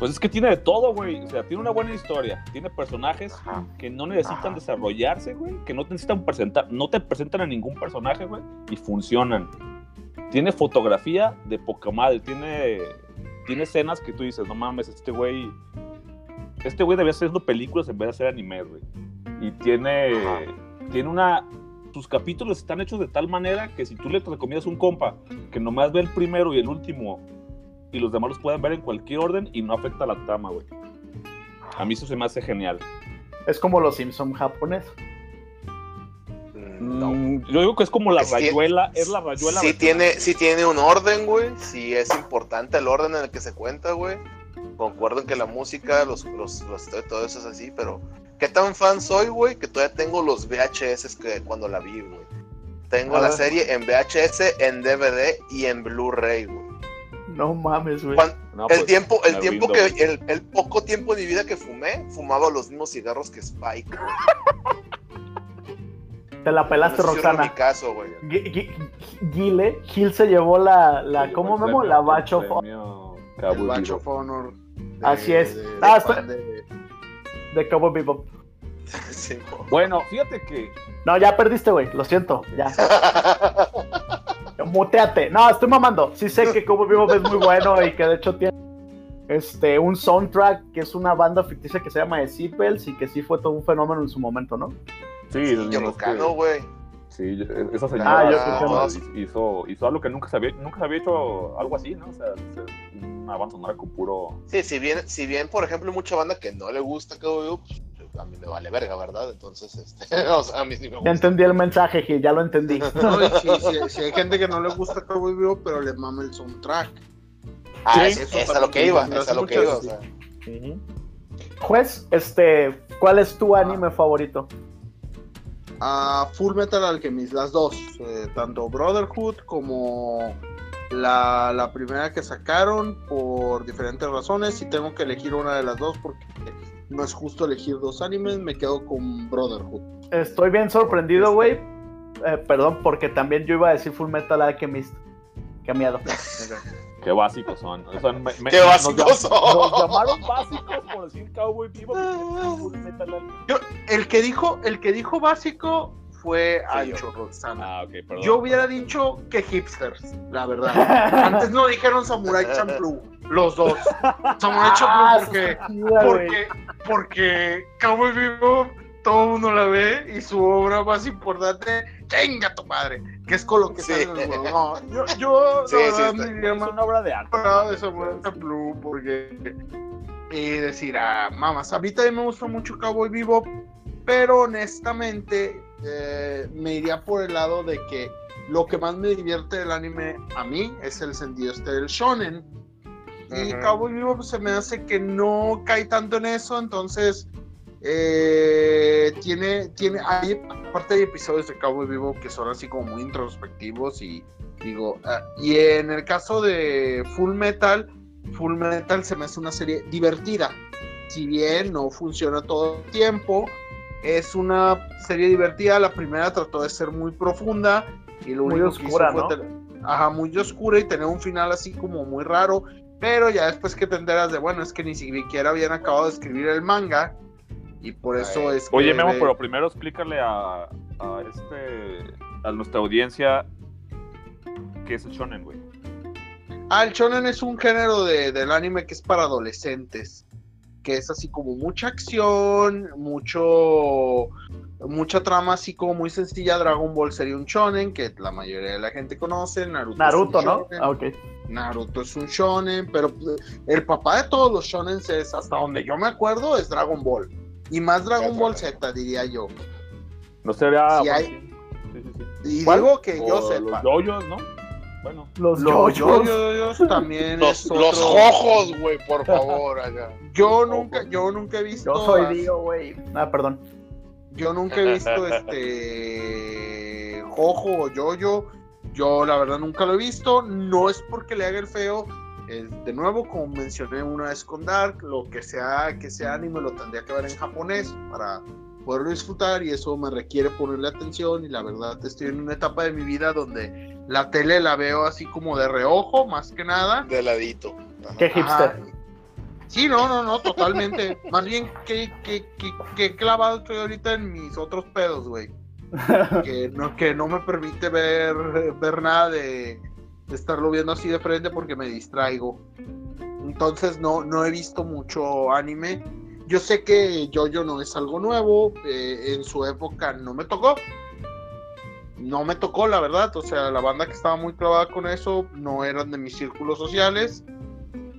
Speaker 4: Pues es que tiene de todo, güey. O sea, tiene una buena historia. Tiene personajes
Speaker 2: Ajá.
Speaker 4: que no necesitan
Speaker 2: Ajá.
Speaker 4: desarrollarse, güey. Que no te necesitan presentar. No te presentan a ningún personaje, güey. Y funcionan. Tiene fotografía de poca madre. Tiene, tiene escenas que tú dices, no mames, este güey. Este güey debía haciendo películas en vez de hacer anime, güey. Y tiene.
Speaker 2: Ajá.
Speaker 4: Tiene una. Sus capítulos están hechos de tal manera que si tú le recomiendas a un compa que nomás ve el primero y el último y los demás los pueden ver en cualquier orden y no afecta la trama, güey. A mí eso se me hace genial.
Speaker 1: Es como los Simpson japonés.
Speaker 2: Mm, No.
Speaker 4: Yo digo que es como la
Speaker 2: Es que-
Speaker 4: rayuela, es la rayuela.
Speaker 2: Sí tiene, sí tiene un orden, güey. Sí es importante el orden en el que se cuenta, güey. Concuerdo en que la música, los, los, los- todo eso es así, pero ¿qué tan fan soy, güey? Que todavía tengo los VHS que cuando la vi, güey. Tengo
Speaker 1: A
Speaker 2: la
Speaker 1: ver.
Speaker 2: serie en VHS, en DVD y en Blu-ray, güey.
Speaker 1: No mames, güey.
Speaker 4: No,
Speaker 2: el
Speaker 4: pues,
Speaker 2: tiempo, el tiempo
Speaker 4: rindo,
Speaker 2: que, el, el poco tiempo de mi vida que fumé, fumaba los mismos cigarros que Spike. güey. (laughs)
Speaker 1: Te la pelaste,
Speaker 2: No
Speaker 1: Roxana.
Speaker 2: mi caso, güey.
Speaker 1: Gi- Gi- Gile, Gil se llevó la, la ¿cómo
Speaker 4: premio-
Speaker 1: La Batch of
Speaker 3: El
Speaker 4: Cowboy
Speaker 3: Batch of Honor. de-
Speaker 1: Así es.
Speaker 3: de-
Speaker 1: Ah,
Speaker 3: de-
Speaker 1: está-
Speaker 3: de-
Speaker 1: de Cowboy Bebop. (laughs)
Speaker 2: Sí, no.
Speaker 4: Bueno, fíjate que
Speaker 1: No, ya perdiste, güey. Lo siento. Ya. (laughs) Muteate. No, estoy mamando. Sí sé que Cowboy Bebop es muy bueno y que de hecho tiene este un soundtrack que es una banda ficticia que se llama The Seatbelts y que sí fue todo un fenómeno en su momento, ¿no?
Speaker 4: Sí,
Speaker 2: Sí,
Speaker 4: no,
Speaker 2: yo
Speaker 4: es
Speaker 2: lo
Speaker 4: que-
Speaker 2: cano, güey.
Speaker 4: sí, esa señora
Speaker 1: Ah, yo
Speaker 2: creo
Speaker 4: hizo, hizo, hizo algo que nunca se había, nunca se había hecho algo así, ¿no? O sea, se- una banda sonora con puro.
Speaker 2: Sí, si bien, si bien, por ejemplo, hay mucha banda que no le gusta Cowboy Bebop, pues, a mí me vale verga, ¿verdad? Entonces, este, (laughs) o sea, a mí sí me
Speaker 1: Ya
Speaker 2: gusta.
Speaker 1: entendí el mensaje, Gil, ya lo entendí. (laughs)
Speaker 3: No, sí, sí, sí hay gente que no le gusta Cowboy Vivo, pero le mama el soundtrack.
Speaker 2: Ah,
Speaker 3: Sí,
Speaker 2: es, es a lo que iba, es a lo que iba, o
Speaker 3: sí.
Speaker 2: sea.
Speaker 1: Juez, este, ¿cuál es tu anime favorito?
Speaker 3: A Full Metal Alchemist, las dos, eh, tanto Brotherhood como la, la primera que sacaron por diferentes razones. Si tengo que elegir una de las dos porque no es justo elegir dos animes, me quedo con Brotherhood.
Speaker 1: Estoy bien sorprendido, güey. Eh, perdón, porque también yo iba a decir Full Metal Alchemist. Qué miedo. (laughs)
Speaker 4: Qué básicos son. O sea, me- me-
Speaker 2: Qué
Speaker 4: nos
Speaker 2: básicos
Speaker 4: llam-
Speaker 2: son.
Speaker 4: Nos llamaron básicos por decir Cowboy Vivo.
Speaker 3: Yo, el que dijo, el que dijo básico fue
Speaker 2: Sí,
Speaker 3: Ancho Roxana.
Speaker 4: Ah, ok, perdón.
Speaker 3: Yo hubiera dicho que hipsters, la verdad. (laughs) Antes no dijeron Samurai Champloo, los dos. Samurai
Speaker 1: Ah,
Speaker 3: Champloo porque, porque, porque Cowboy Vivo todo el mundo la ve y su obra más importante, chinga tu madre, que es con lo que
Speaker 2: Sí.
Speaker 3: sale en el juego. No, yo, yo (laughs)
Speaker 2: Sí,
Speaker 3: la
Speaker 2: sí,
Speaker 3: verdad, iría
Speaker 4: Es una obra de arte.
Speaker 3: de Champloo porque y decir, ah, mamas, a mí también me gusta mucho Cowboy Vivo, pero honestamente eh, me iría por el lado de que lo que más me divierte del anime a mí es el sentido este del shonen. Y
Speaker 2: Ujú.
Speaker 3: Cowboy Vivo pues, se me hace que no cae tanto en eso, entonces eh, tiene, tiene, hay, aparte hay episodios de Cowboy Vivo que son así como muy introspectivos y digo, ah, y en el caso de Full Metal, Full Metal se me hace una serie divertida, si bien no funciona todo el tiempo, es una serie divertida, la primera trató de ser muy profunda y lo
Speaker 1: Muy
Speaker 3: único que
Speaker 1: oscura,
Speaker 3: hizo
Speaker 1: ¿no?
Speaker 3: fue tener- ajá, muy oscura y tener un final así como muy raro, pero ya después que te enteras de, bueno, es que ni siquiera habían acabado de escribir el manga Y por eso
Speaker 2: Ay.
Speaker 3: es que...
Speaker 4: Oye, Memo, pero primero explícale a, a este a nuestra audiencia qué es el shonen, güey.
Speaker 3: Ah, el shonen es un género de, del anime que es para adolescentes. Que es así como mucha acción, mucho mucha trama así como muy sencilla. Dragon Ball sería un shonen que la mayoría de la gente conoce. Naruto,
Speaker 1: Naruto,
Speaker 3: es un
Speaker 1: ¿no?
Speaker 3: shonen.
Speaker 1: Ah, ok.
Speaker 3: Naruto es un shonen, pero pues, el papá de todos los shonen es, hasta donde yo me acuerdo, es Dragon Ball. Y más Dragon Ball. Z, diría yo.
Speaker 4: No sería.
Speaker 3: Sí hay-
Speaker 4: Sí, sí, sí.
Speaker 3: Y
Speaker 1: ¿Cuál?
Speaker 3: digo que yo sepa.
Speaker 4: Los yoyos, ¿no? Bueno.
Speaker 1: Los
Speaker 3: Los
Speaker 1: yoyos.
Speaker 3: yoyos también
Speaker 2: Los,
Speaker 3: es
Speaker 2: los
Speaker 3: otro-
Speaker 2: ojos, güey, por favor, acá.
Speaker 3: Yo nunca, yo nunca he visto.
Speaker 1: Yo soy Dio, güey. Ah, perdón.
Speaker 3: Yo nunca he visto (laughs) este Jojo o Yoyo. Yo la verdad nunca lo he visto. No es porque le haga el feo. De nuevo, como mencioné una vez con Dark, lo que sea que sea anime lo tendría que ver en japonés para poderlo disfrutar y eso me requiere ponerle atención y la verdad estoy en una etapa de mi vida donde la tele la veo así como de reojo más que nada
Speaker 2: De ladito. Ajá.
Speaker 1: Qué hipster.
Speaker 3: Ajá. Sí, no, no, no, totalmente. (laughs) Más bien, qué, qué, qué, qué clavado estoy ahorita en mis otros pedos, güey. Que no, que no me permite ver, ver nada de estarlo viendo así de frente porque me distraigo. Entonces no, no he visto mucho anime. Yo sé que Jojo no es algo nuevo. eh, en su época no me tocó. No me tocó, la verdad. O sea, la banda que estaba muy clavada con eso no eran de mis círculos sociales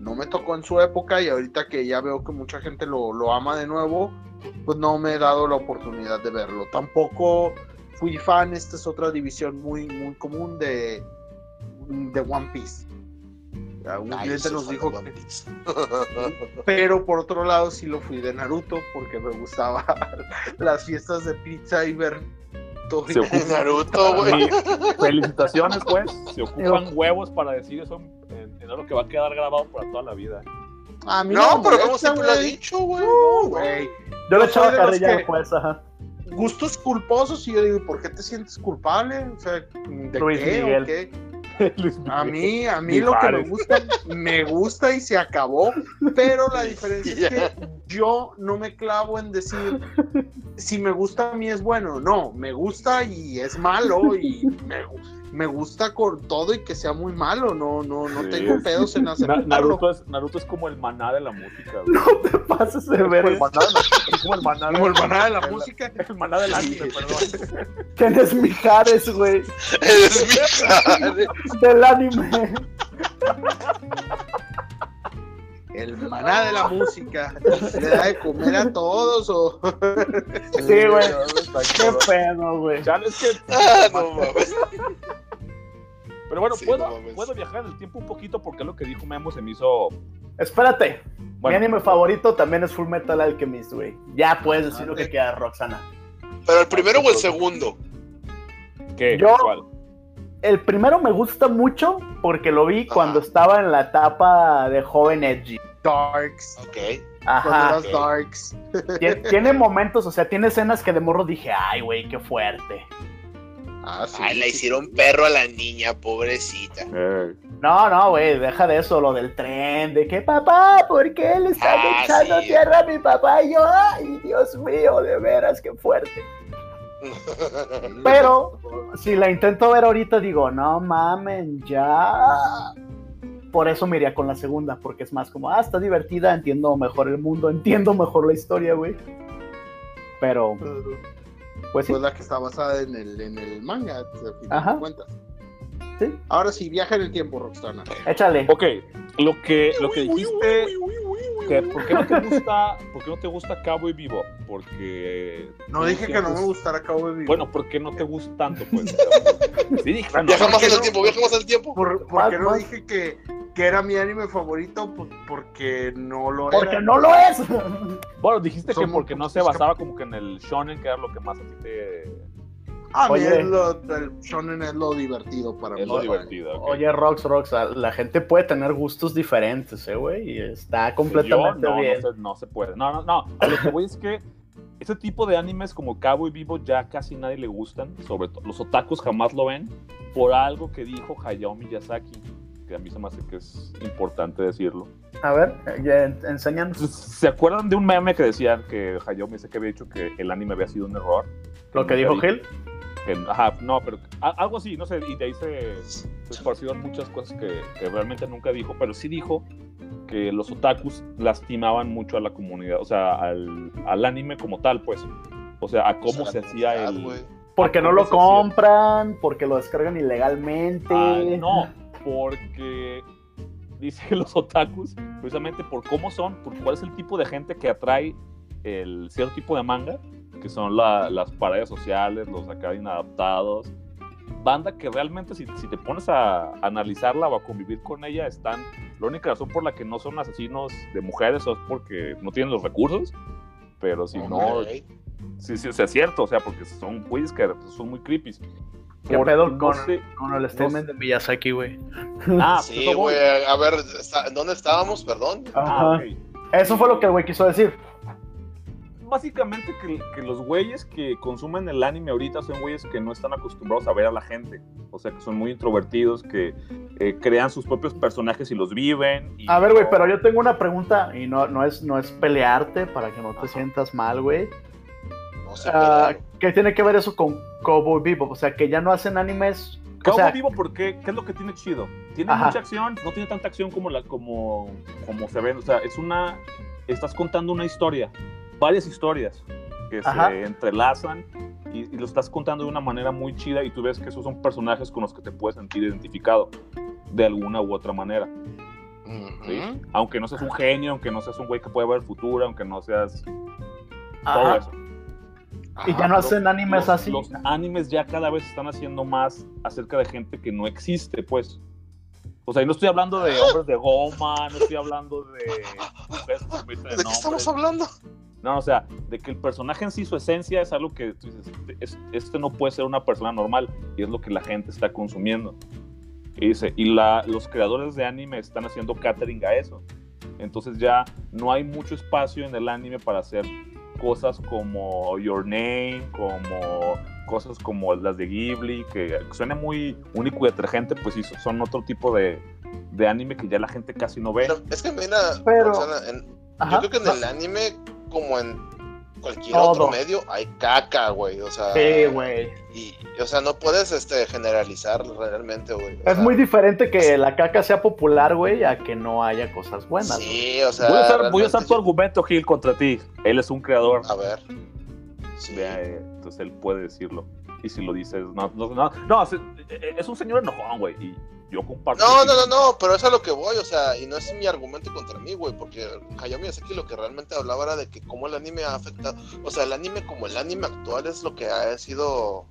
Speaker 3: no me tocó en su época y ahorita que ya veo que mucha gente lo, lo ama de nuevo, pues no me he dado la oportunidad de verlo. Tampoco fui fan, esta es otra división muy, muy común de, de One Piece. Un
Speaker 2: Ay,
Speaker 3: cliente nos dijo que, (laughs) pero por otro lado sí lo fui de Naruto porque me gustaba (laughs) las fiestas de pizza y ver todo.
Speaker 4: Se ocupa-
Speaker 2: Naruto, (laughs) güey.
Speaker 4: Felicitaciones, pues. Se ocupan huevos para decir eso en, en algo que va a quedar grabado para toda la vida.
Speaker 3: A mí
Speaker 2: No,
Speaker 3: me
Speaker 2: pero como siempre lo he
Speaker 3: güey.
Speaker 2: dicho, güey.
Speaker 3: No,
Speaker 2: No,
Speaker 3: güey.
Speaker 1: Yo le echaba carrilla
Speaker 3: que-
Speaker 1: después, ajá.
Speaker 3: gustos culposos y yo digo, ¿por qué te sientes culpable? O sea, ¿de
Speaker 1: Luis
Speaker 3: qué
Speaker 1: Miguel.
Speaker 3: o qué? (laughs) A mí, a mí lo que me gusta, me gusta y se acabó, pero la diferencia es que yo no me clavo en decir si me gusta a mí es bueno, no, me gusta y es malo y me, me gusta con todo y que sea muy malo, no, no, no
Speaker 4: Sí.
Speaker 3: tengo pedos en
Speaker 4: Na-
Speaker 3: aceptarlo.
Speaker 4: Naruto, es, Naruto es como el maná de la música, güey. (laughs)
Speaker 1: No te pases de
Speaker 4: Es como
Speaker 1: ver.
Speaker 4: el maná es como el maná
Speaker 3: Como el
Speaker 4: de-
Speaker 3: maná de la (laughs) música.
Speaker 4: El maná del anime, perdón. (laughs)
Speaker 1: ¿Quién es Mijares, güey?
Speaker 2: Es mi madre.
Speaker 1: Del anime.
Speaker 3: El maná de la música. ¿Le da de comer a todos o.?
Speaker 1: Sí, güey. Qué pedo, güey.
Speaker 4: Chale, es que
Speaker 2: Ah, no mames.
Speaker 4: Pero bueno,
Speaker 2: Sí,
Speaker 4: puedo,
Speaker 2: no
Speaker 4: puedo viajar en el tiempo un poquito porque lo que dijo Memo se me hizo.
Speaker 1: Espérate.
Speaker 4: Bueno,
Speaker 1: Mi anime favorito también es Full Metal Alchemist, güey. Ya puedes decir lo que quieras, Roxana.
Speaker 2: Pero el primero o el segundo.
Speaker 4: ¿qué?
Speaker 1: Yo-
Speaker 4: ¿Cuál?
Speaker 1: El primero me gusta mucho porque lo vi
Speaker 2: Ajá.
Speaker 1: cuando estaba en la etapa de joven edgy.
Speaker 3: Darks.
Speaker 2: Ok.
Speaker 3: Cuando
Speaker 1: Ajá.
Speaker 3: eras
Speaker 2: ok.
Speaker 3: Darks.
Speaker 1: Tien- Tiene momentos, o sea, tiene escenas que de morro dije, ay, güey, qué fuerte.
Speaker 3: Ah, sí.
Speaker 2: Ay, le hicieron perro a la niña, pobrecita.
Speaker 4: Eh,
Speaker 1: No, no, güey, deja de eso, lo del tren, de que papá, ¿por qué le están
Speaker 2: Ah,
Speaker 1: echando
Speaker 2: sí.
Speaker 1: tierra a mi papá? Y yo, ay, Dios mío, de veras, qué fuerte. (laughs) Pero si la intento ver ahorita, digo, no mamen, ya. Por eso me iría con la segunda, porque es más como, ah, está divertida, entiendo mejor el mundo, entiendo mejor la historia, güey. Pero, pues sí.
Speaker 3: Pues la que está basada en el, en el manga, a fin
Speaker 1: Ajá.
Speaker 3: de cuentas.
Speaker 1: Sí.
Speaker 3: Ahora sí, viaja en el tiempo, Roxana.
Speaker 1: Échale.
Speaker 4: Ok, lo que, lo que dijiste, que ¿por qué no te gusta, por qué no te gusta Cowboy Vivo? Porque
Speaker 3: No
Speaker 4: tú
Speaker 3: dije que no me gustara Cowboy Vivo.
Speaker 4: Bueno, ¿por qué no te gusta tanto, pues? (laughs) sí, dije, bueno,
Speaker 2: Viaja
Speaker 3: ¿por
Speaker 2: más
Speaker 3: qué
Speaker 2: en el
Speaker 3: no?
Speaker 2: tiempo, viaja más en el tiempo.
Speaker 3: ¿Por, qué no dije que, que era mi anime favorito? Pues porque no lo era.
Speaker 1: Porque no lo es. (laughs)
Speaker 4: bueno, dijiste que porque no se basaba como que en el shonen, que era lo que más a ti te...
Speaker 3: A mí
Speaker 1: Oye.
Speaker 3: es lo, el shonen es lo divertido para
Speaker 4: Es
Speaker 3: mí.
Speaker 4: lo divertido. ok.
Speaker 1: Oye, Rox, Rox, la gente puede tener gustos diferentes, eh, güey, y está completamente
Speaker 4: Yo, no,
Speaker 1: bien.
Speaker 4: No se, no se puede. No, no, no. A lo que voy es que ese tipo de animes como Cowboy Vivo ya casi nadie le gustan. Sobre todo los otakus jamás lo ven por algo que dijo Hayao Miyazaki. que a mí se me hace que es importante decirlo.
Speaker 1: A ver, ya en- enséñanos
Speaker 4: ¿Se acuerdan de un meme que decían que Hayao dice que había dicho que el anime había sido un error?
Speaker 1: lo que dijo Gil.
Speaker 4: Que- ajá, no, pero a- algo así, no sé, y de ahí se, se esparcieron muchas cosas que, que realmente nunca dijo, pero sí dijo que los otakus lastimaban mucho a la comunidad, o sea, al, al anime como tal, pues. O sea, a cómo
Speaker 2: O
Speaker 4: se
Speaker 2: sea,
Speaker 4: hacía el...
Speaker 1: Porque no
Speaker 4: ¿Cómo
Speaker 1: lo
Speaker 4: hacía?
Speaker 1: compran, porque lo descargan ilegalmente.
Speaker 4: Ah, no, porque dice que los otakus, precisamente por cómo son, por cuál es el tipo de gente que atrae el cierto tipo de manga, que son la- las paredes sociales, los acá inadaptados, banda que realmente si, si te pones a analizarla o a convivir con ella, están, la única razón por la que no son asesinos de mujeres es porque no tienen los recursos, pero si no,
Speaker 2: Ok.
Speaker 4: sí, sí, o sea, es cierto, o sea, porque son güeyes que son muy creepy.
Speaker 1: ¿Qué
Speaker 4: Porque
Speaker 1: pedo
Speaker 4: no
Speaker 1: con,
Speaker 4: sé-
Speaker 1: con el statement de Miyazaki, güey?
Speaker 4: Ah, (laughs) pues
Speaker 2: Sí, güey. A ver, ¿dónde estábamos? Perdón.
Speaker 4: Ah,
Speaker 1: Ajá.
Speaker 4: ok.
Speaker 1: Eso fue lo que el güey quiso decir.
Speaker 4: Básicamente que, que los güeyes que consumen el anime ahorita son güeyes que no están acostumbrados a ver a la gente. O sea, que son muy introvertidos, que eh, crean sus propios personajes y los viven. y
Speaker 1: A ver, güey,
Speaker 4: no-
Speaker 1: pero yo tengo una pregunta y no, no, es, no es pelearte para que no te sientas mal, güey.
Speaker 2: No sé.
Speaker 1: Ah, ¿Qué tiene que ver eso con Cowboy Bebop? O sea, que ya no hacen animes. O
Speaker 4: Cowboy
Speaker 1: sea,
Speaker 4: Vivo, ¿por qué? ¿Qué es lo que tiene chido? Tiene
Speaker 1: Ajá.
Speaker 4: mucha acción, no tiene tanta acción como, la, como, como se ven. O sea, es una... Estás contando una historia, varias historias que
Speaker 1: Ajá.
Speaker 4: se entrelazan y, y lo estás contando de una manera muy chida y tú ves que esos son personajes con los que te puedes sentir identificado de alguna u otra manera. ¿sí?
Speaker 2: Ujú.
Speaker 4: Aunque no seas un genio, aunque no seas un güey que puede ver el futuro, aunque no seas todo
Speaker 1: ajá.
Speaker 4: eso.
Speaker 1: Y ya
Speaker 2: Ajá.
Speaker 1: no hacen animes
Speaker 4: los,
Speaker 1: así.
Speaker 4: Los animes ya cada vez están haciendo más acerca de gente que no existe, pues. O sea, y no estoy hablando de hombres de goma, no estoy hablando de mujeres que se
Speaker 2: ¿De qué estamos hablando?
Speaker 4: No, o sea, de que el personaje en sí, su esencia, es algo que tú dices, este, es- este no puede ser una persona normal, y es lo que la gente está consumiendo. Y dice, y la, los creadores de anime están haciendo catering a eso. Entonces ya no hay mucho espacio en el anime para hacer cosas como Your Name, como cosas como las de Ghibli, que suena muy único y detergente, pues sí, son otro tipo de, de anime que ya la gente casi no ve.
Speaker 2: Pero es que mira,
Speaker 1: Pero-
Speaker 2: Roxana, en-
Speaker 1: Ajá.
Speaker 2: yo creo que en el anime, como en cualquier
Speaker 1: Todo.
Speaker 2: otro medio, hay caca, güey. O sea,
Speaker 1: Sí, güey.
Speaker 2: Y, o sea, no puedes este, generalizar realmente, güey.
Speaker 1: Es
Speaker 2: sea,
Speaker 1: muy diferente que la caca sea popular, güey, a que no haya cosas buenas.
Speaker 2: Sí, o sea.
Speaker 4: voy, a usar, voy a usar
Speaker 2: realmente
Speaker 4: tu argumento, Gil, contra ti. Él es un creador.
Speaker 2: A ver. Sí.
Speaker 4: Vea, eh, entonces él puede decirlo. Y si lo dices, no, no, no, no, es, es un señor enojón, güey. Y yo comparto.
Speaker 2: No, no, no, no, pero es a lo que voy, o sea, y no es mi argumento contra mí, güey, porque Hayao Miyazaki lo que realmente hablaba era de que cómo el anime ha afectado, o sea, el anime como el anime actual es lo que ha sido,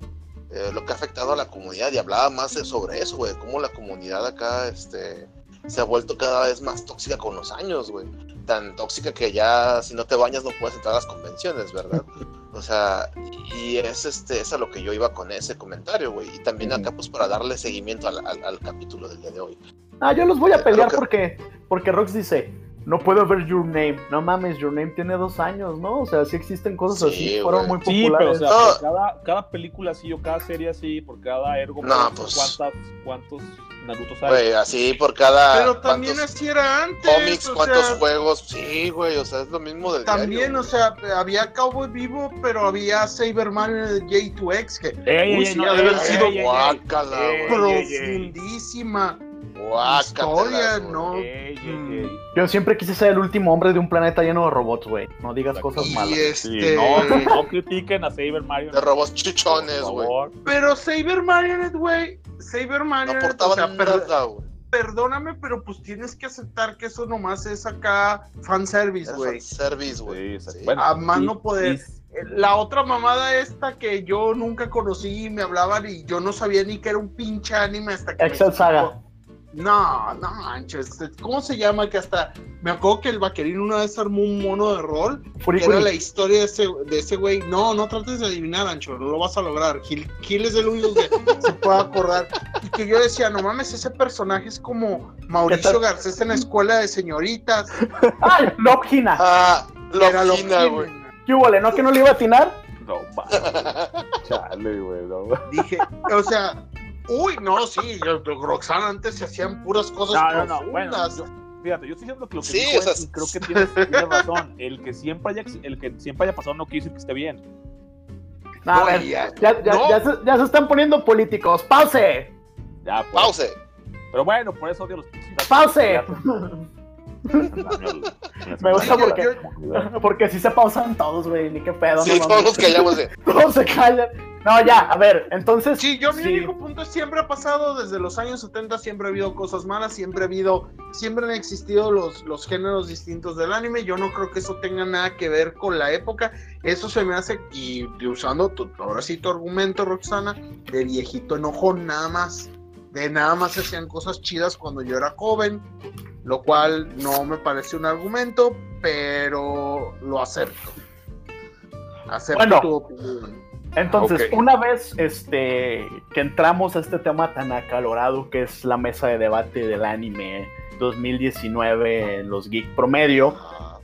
Speaker 2: eh, lo que ha afectado a la comunidad y hablaba más de- sobre eso, güey, cómo la comunidad acá, este, se ha vuelto cada vez más tóxica con los años, güey, tan tóxica que ya si no te bañas no puedes entrar a las convenciones, ¿verdad? O sea, y es este, es a lo que yo iba con ese comentario, güey, y también acá pues para darle seguimiento al, al- al capítulo del día de hoy.
Speaker 1: Ah, yo los voy a
Speaker 2: Creo
Speaker 1: pelear
Speaker 2: que-
Speaker 1: porque, porque Rox dice, no puedo ver Your Name. No mames, Your Name tiene dos años, ¿no? O sea, sí existen cosas
Speaker 2: Sí,
Speaker 1: así, fueron muy
Speaker 4: Sí, pero o
Speaker 1: populares.
Speaker 4: sea,
Speaker 2: No.
Speaker 4: por cada, cada película así o cada serie así, por cada ergo,
Speaker 2: No, pues.
Speaker 4: ¿cuántas, ¿cuántos Narutos hay?
Speaker 2: Güey, así por cada.
Speaker 3: Pero también así era antes.
Speaker 2: cómics, cuántos
Speaker 3: sea,
Speaker 2: juegos. Sí, güey, o sea, es lo mismo del
Speaker 3: También,
Speaker 2: diario,
Speaker 3: o sea, había Cowboy Vivo, pero había Saberman en el J2X, que
Speaker 4: Ey,
Speaker 3: Uy,
Speaker 4: ey,
Speaker 3: sí,
Speaker 4: no,
Speaker 3: ha de haber sido
Speaker 4: ey, ey,
Speaker 2: guácala,
Speaker 4: ey,
Speaker 2: güey.
Speaker 4: ey, ey, ey.
Speaker 3: profundísima. Historia. ¿no?
Speaker 4: Ey, ey,
Speaker 3: Mm.
Speaker 4: ey.
Speaker 1: Yo siempre quise ser el último hombre de un planeta lleno de robots, güey. No digas cosas
Speaker 3: Y
Speaker 1: malas.
Speaker 4: Sí,
Speaker 3: este.
Speaker 4: no, no critiquen a Saber Mario.
Speaker 2: De robos
Speaker 4: por
Speaker 2: chichones, güey.
Speaker 3: Pero Saber Marionette, güey. Saber
Speaker 2: No
Speaker 3: Marionette, o
Speaker 2: aportaban
Speaker 3: sea, per-
Speaker 2: nada, güey.
Speaker 3: perdóname, pero pues tienes que aceptar que eso nomás es acá fanservice, güey.
Speaker 2: fanservice, güey.
Speaker 4: Sí, exacto.
Speaker 2: Sí.
Speaker 4: Bueno,
Speaker 3: A más
Speaker 4: y-
Speaker 3: no poder.
Speaker 4: y-
Speaker 3: La otra mamada esta que yo nunca conocí y me hablaban y yo no sabía ni que era un pinche anime hasta que.
Speaker 1: Excel. Saga.
Speaker 3: No, no manches. ¿Cómo se llama? Que hasta. Me acuerdo que el vaquerín una vez armó un mono de rol. Que era la historia de ese, de ese güey. No, no trates de adivinar, Ancho. No lo vas a lograr. Gil, Gil es el único que se puede acordar. Y que yo decía, no mames, ese personaje es como Mauricio? Garcés en la escuela de señoritas. (laughs)
Speaker 2: Ah,
Speaker 3: Era lo
Speaker 2: Logina, güey.
Speaker 1: ¿Qué hubo, ¿No que no le iba a atinar?
Speaker 4: No, va. (laughs) Chale, güey. No.
Speaker 3: Dije, o sea, Uy, no, sí, yo- Roxana antes se hacían puras cosas
Speaker 4: No, no, no, bueno, yo- fíjate, yo estoy diciendo que lo que
Speaker 2: Sí,
Speaker 4: dijo
Speaker 2: o sea,
Speaker 4: él, y creo que tienes, tienes razón. El que siempre haya, el que siempre haya pasado no quiere decir que esté bien.
Speaker 1: No, a
Speaker 3: No,
Speaker 1: ver,
Speaker 3: y ya-
Speaker 1: ya, ya-
Speaker 3: no.
Speaker 1: ya se, ya se están poniendo políticos. ¡Pause!
Speaker 4: Ya, pues.
Speaker 2: Pause.
Speaker 4: Pero bueno, por eso odio los
Speaker 1: ¡Pause! (laughs) Me gusta
Speaker 3: Sí,
Speaker 1: porque,
Speaker 3: yo-
Speaker 1: porque sí se pausan todos, güey. Ni qué pedo.
Speaker 2: Sí,
Speaker 1: no
Speaker 2: todos nos callamos de. (laughs)
Speaker 1: Todos se callan. No, ya, a ver, entonces.
Speaker 3: Sí, yo mi
Speaker 1: sí.
Speaker 3: único punto es siempre ha pasado desde los años 70, siempre ha habido cosas malas, siempre ha habido, siempre han existido los, los géneros distintos del anime. Yo no creo que eso tenga nada que ver con la época. Eso se me hace, y, y usando tu, ahora sí tu argumento, Roxana, de viejito enojón nada más. De nada más se hacían cosas chidas cuando yo era joven, lo cual no me parece un argumento, pero lo acepto. Acepto
Speaker 1: Bueno.
Speaker 3: tu opinión.
Speaker 1: Entonces, una vez este, que entramos a este tema tan acalorado que es la mesa de debate del anime 2019 en los Geek Promedio,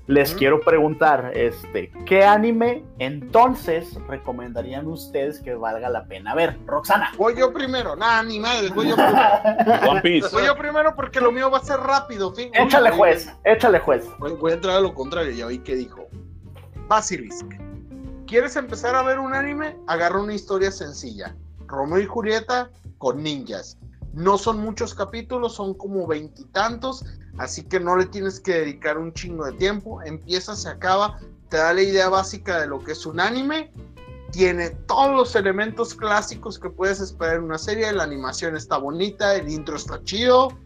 Speaker 1: les quiero preguntar, este, ¿qué anime entonces recomendarían ustedes que valga la pena ver? Roxana.
Speaker 3: Voy yo primero, nada, ni madre, voy yo primero. (laughs)
Speaker 4: One Piece.
Speaker 3: Voy yo primero porque lo mío va a ser rápido. fin.
Speaker 1: échale juez, échale juez.
Speaker 3: Voy, voy a entrar a lo contrario, ya oí que dijo. Basilisk. ¿Quieres empezar a ver un anime? Agarra una historia sencilla. Romeo y Julieta con ninjas. No son muchos capítulos, son como veintitantos, así que no le tienes que dedicar un chingo de tiempo. Empieza, se acaba, te da la idea básica de lo que es un anime. Tiene todos los elementos clásicos que puedes esperar en una serie. La animación está bonita, el intro está chido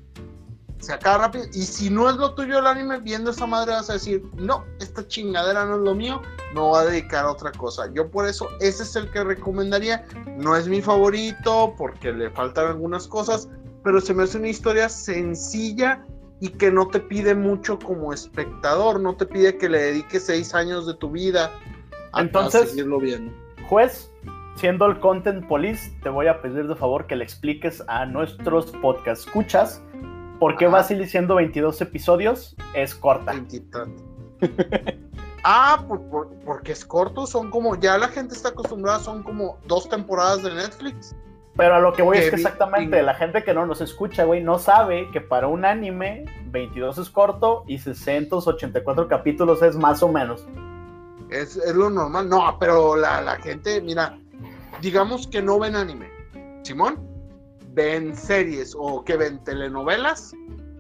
Speaker 3: se acaba rápido. Y si no es lo tuyo el anime, viendo esa madre vas a decir, no, esta chingadera no es lo mío, me voy a dedicar a otra cosa. Yo por eso, ese es el que recomendaría. No es mi favorito porque le faltan algunas cosas, pero se me hace una historia sencilla y que no te pide mucho como espectador, no te pide que le dediques seis años de tu vida a, a
Speaker 1: Entonces-
Speaker 3: seguirlo viendo.
Speaker 1: Juez, siendo el Content Police, te voy a pedir de favor que le expliques a nuestros podcast escuchas por qué. Basili siendo 22 episodios es corta. (laughs)
Speaker 3: Ah, por- por- porque es corto, son como, ya la gente está acostumbrada, son como dos temporadas de Netflix.
Speaker 1: Pero a lo que voy es
Speaker 3: Que
Speaker 1: exactamente
Speaker 3: vi-
Speaker 1: la gente que no nos escucha, güey, no sabe que para un anime 22 es corto y 684 capítulos es más o menos.
Speaker 3: Es, es lo normal. No, pero la, la gente, mira, digamos que no ven anime. Simón, ven series o que ven telenovelas.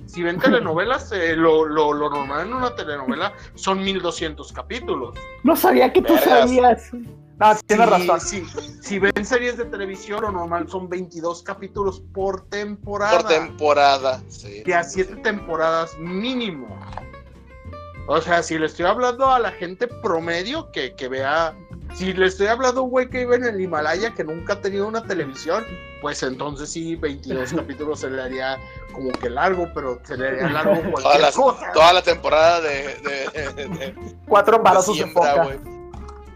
Speaker 3: Si ven telenovelas, eh, lo, lo, lo normal en una telenovela son 1200 capítulos.
Speaker 1: No sabía que tú sabías. No, tienes
Speaker 3: Sí,
Speaker 1: razón.
Speaker 3: sí. Si ven series de televisión, lo normal son 22 capítulos por temporada.
Speaker 2: por temporada. Sí.
Speaker 3: de a siete temporadas mínimo. O sea, si le estoy hablando a la gente promedio que, que vea, si le estoy hablando a un güey que vive en el Himalaya que nunca ha tenido una televisión, pues entonces sí, 22 (laughs) capítulos se le haría como que largo, pero se le haría largo
Speaker 2: Toda
Speaker 3: cualquier
Speaker 2: la,
Speaker 3: cosa.
Speaker 2: toda la temporada de, de, de- de
Speaker 1: Cuatro embarazos foca.
Speaker 2: güey.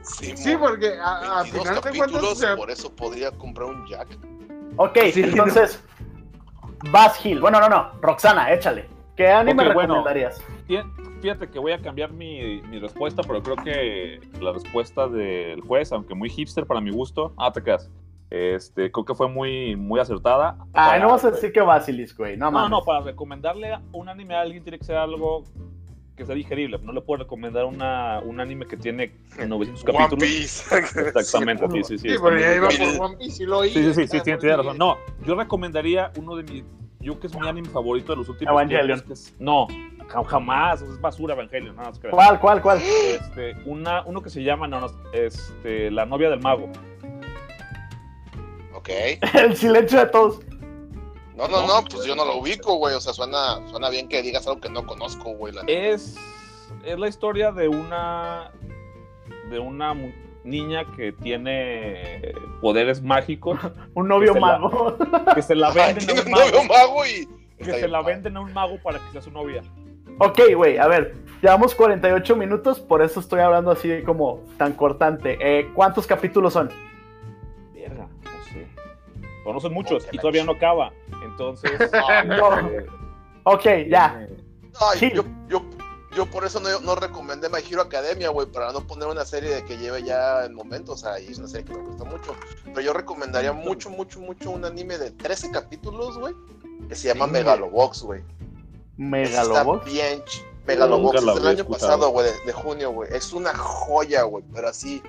Speaker 2: Sí,
Speaker 3: Sí,
Speaker 2: mo-
Speaker 3: porque a, a
Speaker 2: 22
Speaker 3: final de cuentas, o
Speaker 2: capítulos,
Speaker 3: sea,
Speaker 2: por eso podría comprar un Jack.
Speaker 1: Ok,
Speaker 3: Sí. (laughs)
Speaker 1: entonces, Bass Hill. Bueno, no, no, Roxana, échale. ¿Qué anime
Speaker 4: Ok, bueno.
Speaker 1: recomendarías?
Speaker 4: Fí- Fíjate que voy a cambiar mi, mi respuesta, pero creo que la respuesta del juez, aunque muy hipster para mi gusto, ah, te quedas. Este, creo que fue muy, muy acertada. Para-
Speaker 1: no vas a decir que Basilisk, güey. No,
Speaker 4: No,
Speaker 1: mames.
Speaker 4: no, para recomendarle un anime a alguien tiene que ser algo que sea digerible. No le puedo recomendar una, un anime que tiene 900
Speaker 2: One
Speaker 4: capítulos.
Speaker 2: Piece. (laughs)
Speaker 4: Exactamente, sí, sí, sí.
Speaker 3: sí, ya iba
Speaker 4: difícil.
Speaker 3: por One Piece y lo oí.
Speaker 4: Sí, sí, sí, sí,
Speaker 3: Ah,
Speaker 4: tiene,
Speaker 3: porque-
Speaker 4: tiene razón. No, yo recomendaría uno de mis. Yo que es mi anime favorito de los últimos
Speaker 1: Evangelion.
Speaker 4: tiempos, que es- no, ja- jamás. Es basura Evangelion. No, no.
Speaker 1: ¿Cuál, cuál, cuál?
Speaker 4: Este, una, uno que se llama no, no, este, La novia del mago.
Speaker 2: Ok. (laughs)
Speaker 1: El silencio de todos.
Speaker 2: No, no, no, pues yo no lo ubico, güey. O sea, suena, suena bien que digas algo que no conozco, güey. la.
Speaker 4: Es, es la historia de una de una niña que tiene poderes mágicos (laughs)
Speaker 1: Un novio
Speaker 4: Que se la-
Speaker 1: mago. (laughs)
Speaker 4: que se la
Speaker 2: Ay,
Speaker 4: venden a un
Speaker 2: un novio
Speaker 4: mago,
Speaker 2: y.
Speaker 4: que se la venden a un mago para que sea su novia.
Speaker 1: ok, güey, a ver. Llevamos 48 minutos, por eso estoy hablando así como tan cortante. Eh, ¿Cuántos capítulos son?
Speaker 4: No no son muchos y todavía no acaba. Entonces, (laughs)
Speaker 2: Ah,
Speaker 1: No.
Speaker 4: eh,
Speaker 1: Ok, ya.
Speaker 2: Ay,
Speaker 1: Sí.
Speaker 2: yo, yo, yo por eso no, no recomendé My Hero Academia, güey, para no poner una serie de que lleve ya en momentos, o sea, y es una serie que me gusta mucho. Pero yo recomendaría mucho, mucho, mucho un anime de 13 capítulos, güey, que se llama
Speaker 1: Sí.
Speaker 2: Megalobox, güey.
Speaker 1: Megalobox.
Speaker 2: Está bien ch- Megalobox es del
Speaker 4: había
Speaker 2: año
Speaker 4: escuchado.
Speaker 2: pasado, güey, de, de junio, güey. Es una joya, güey, pero así.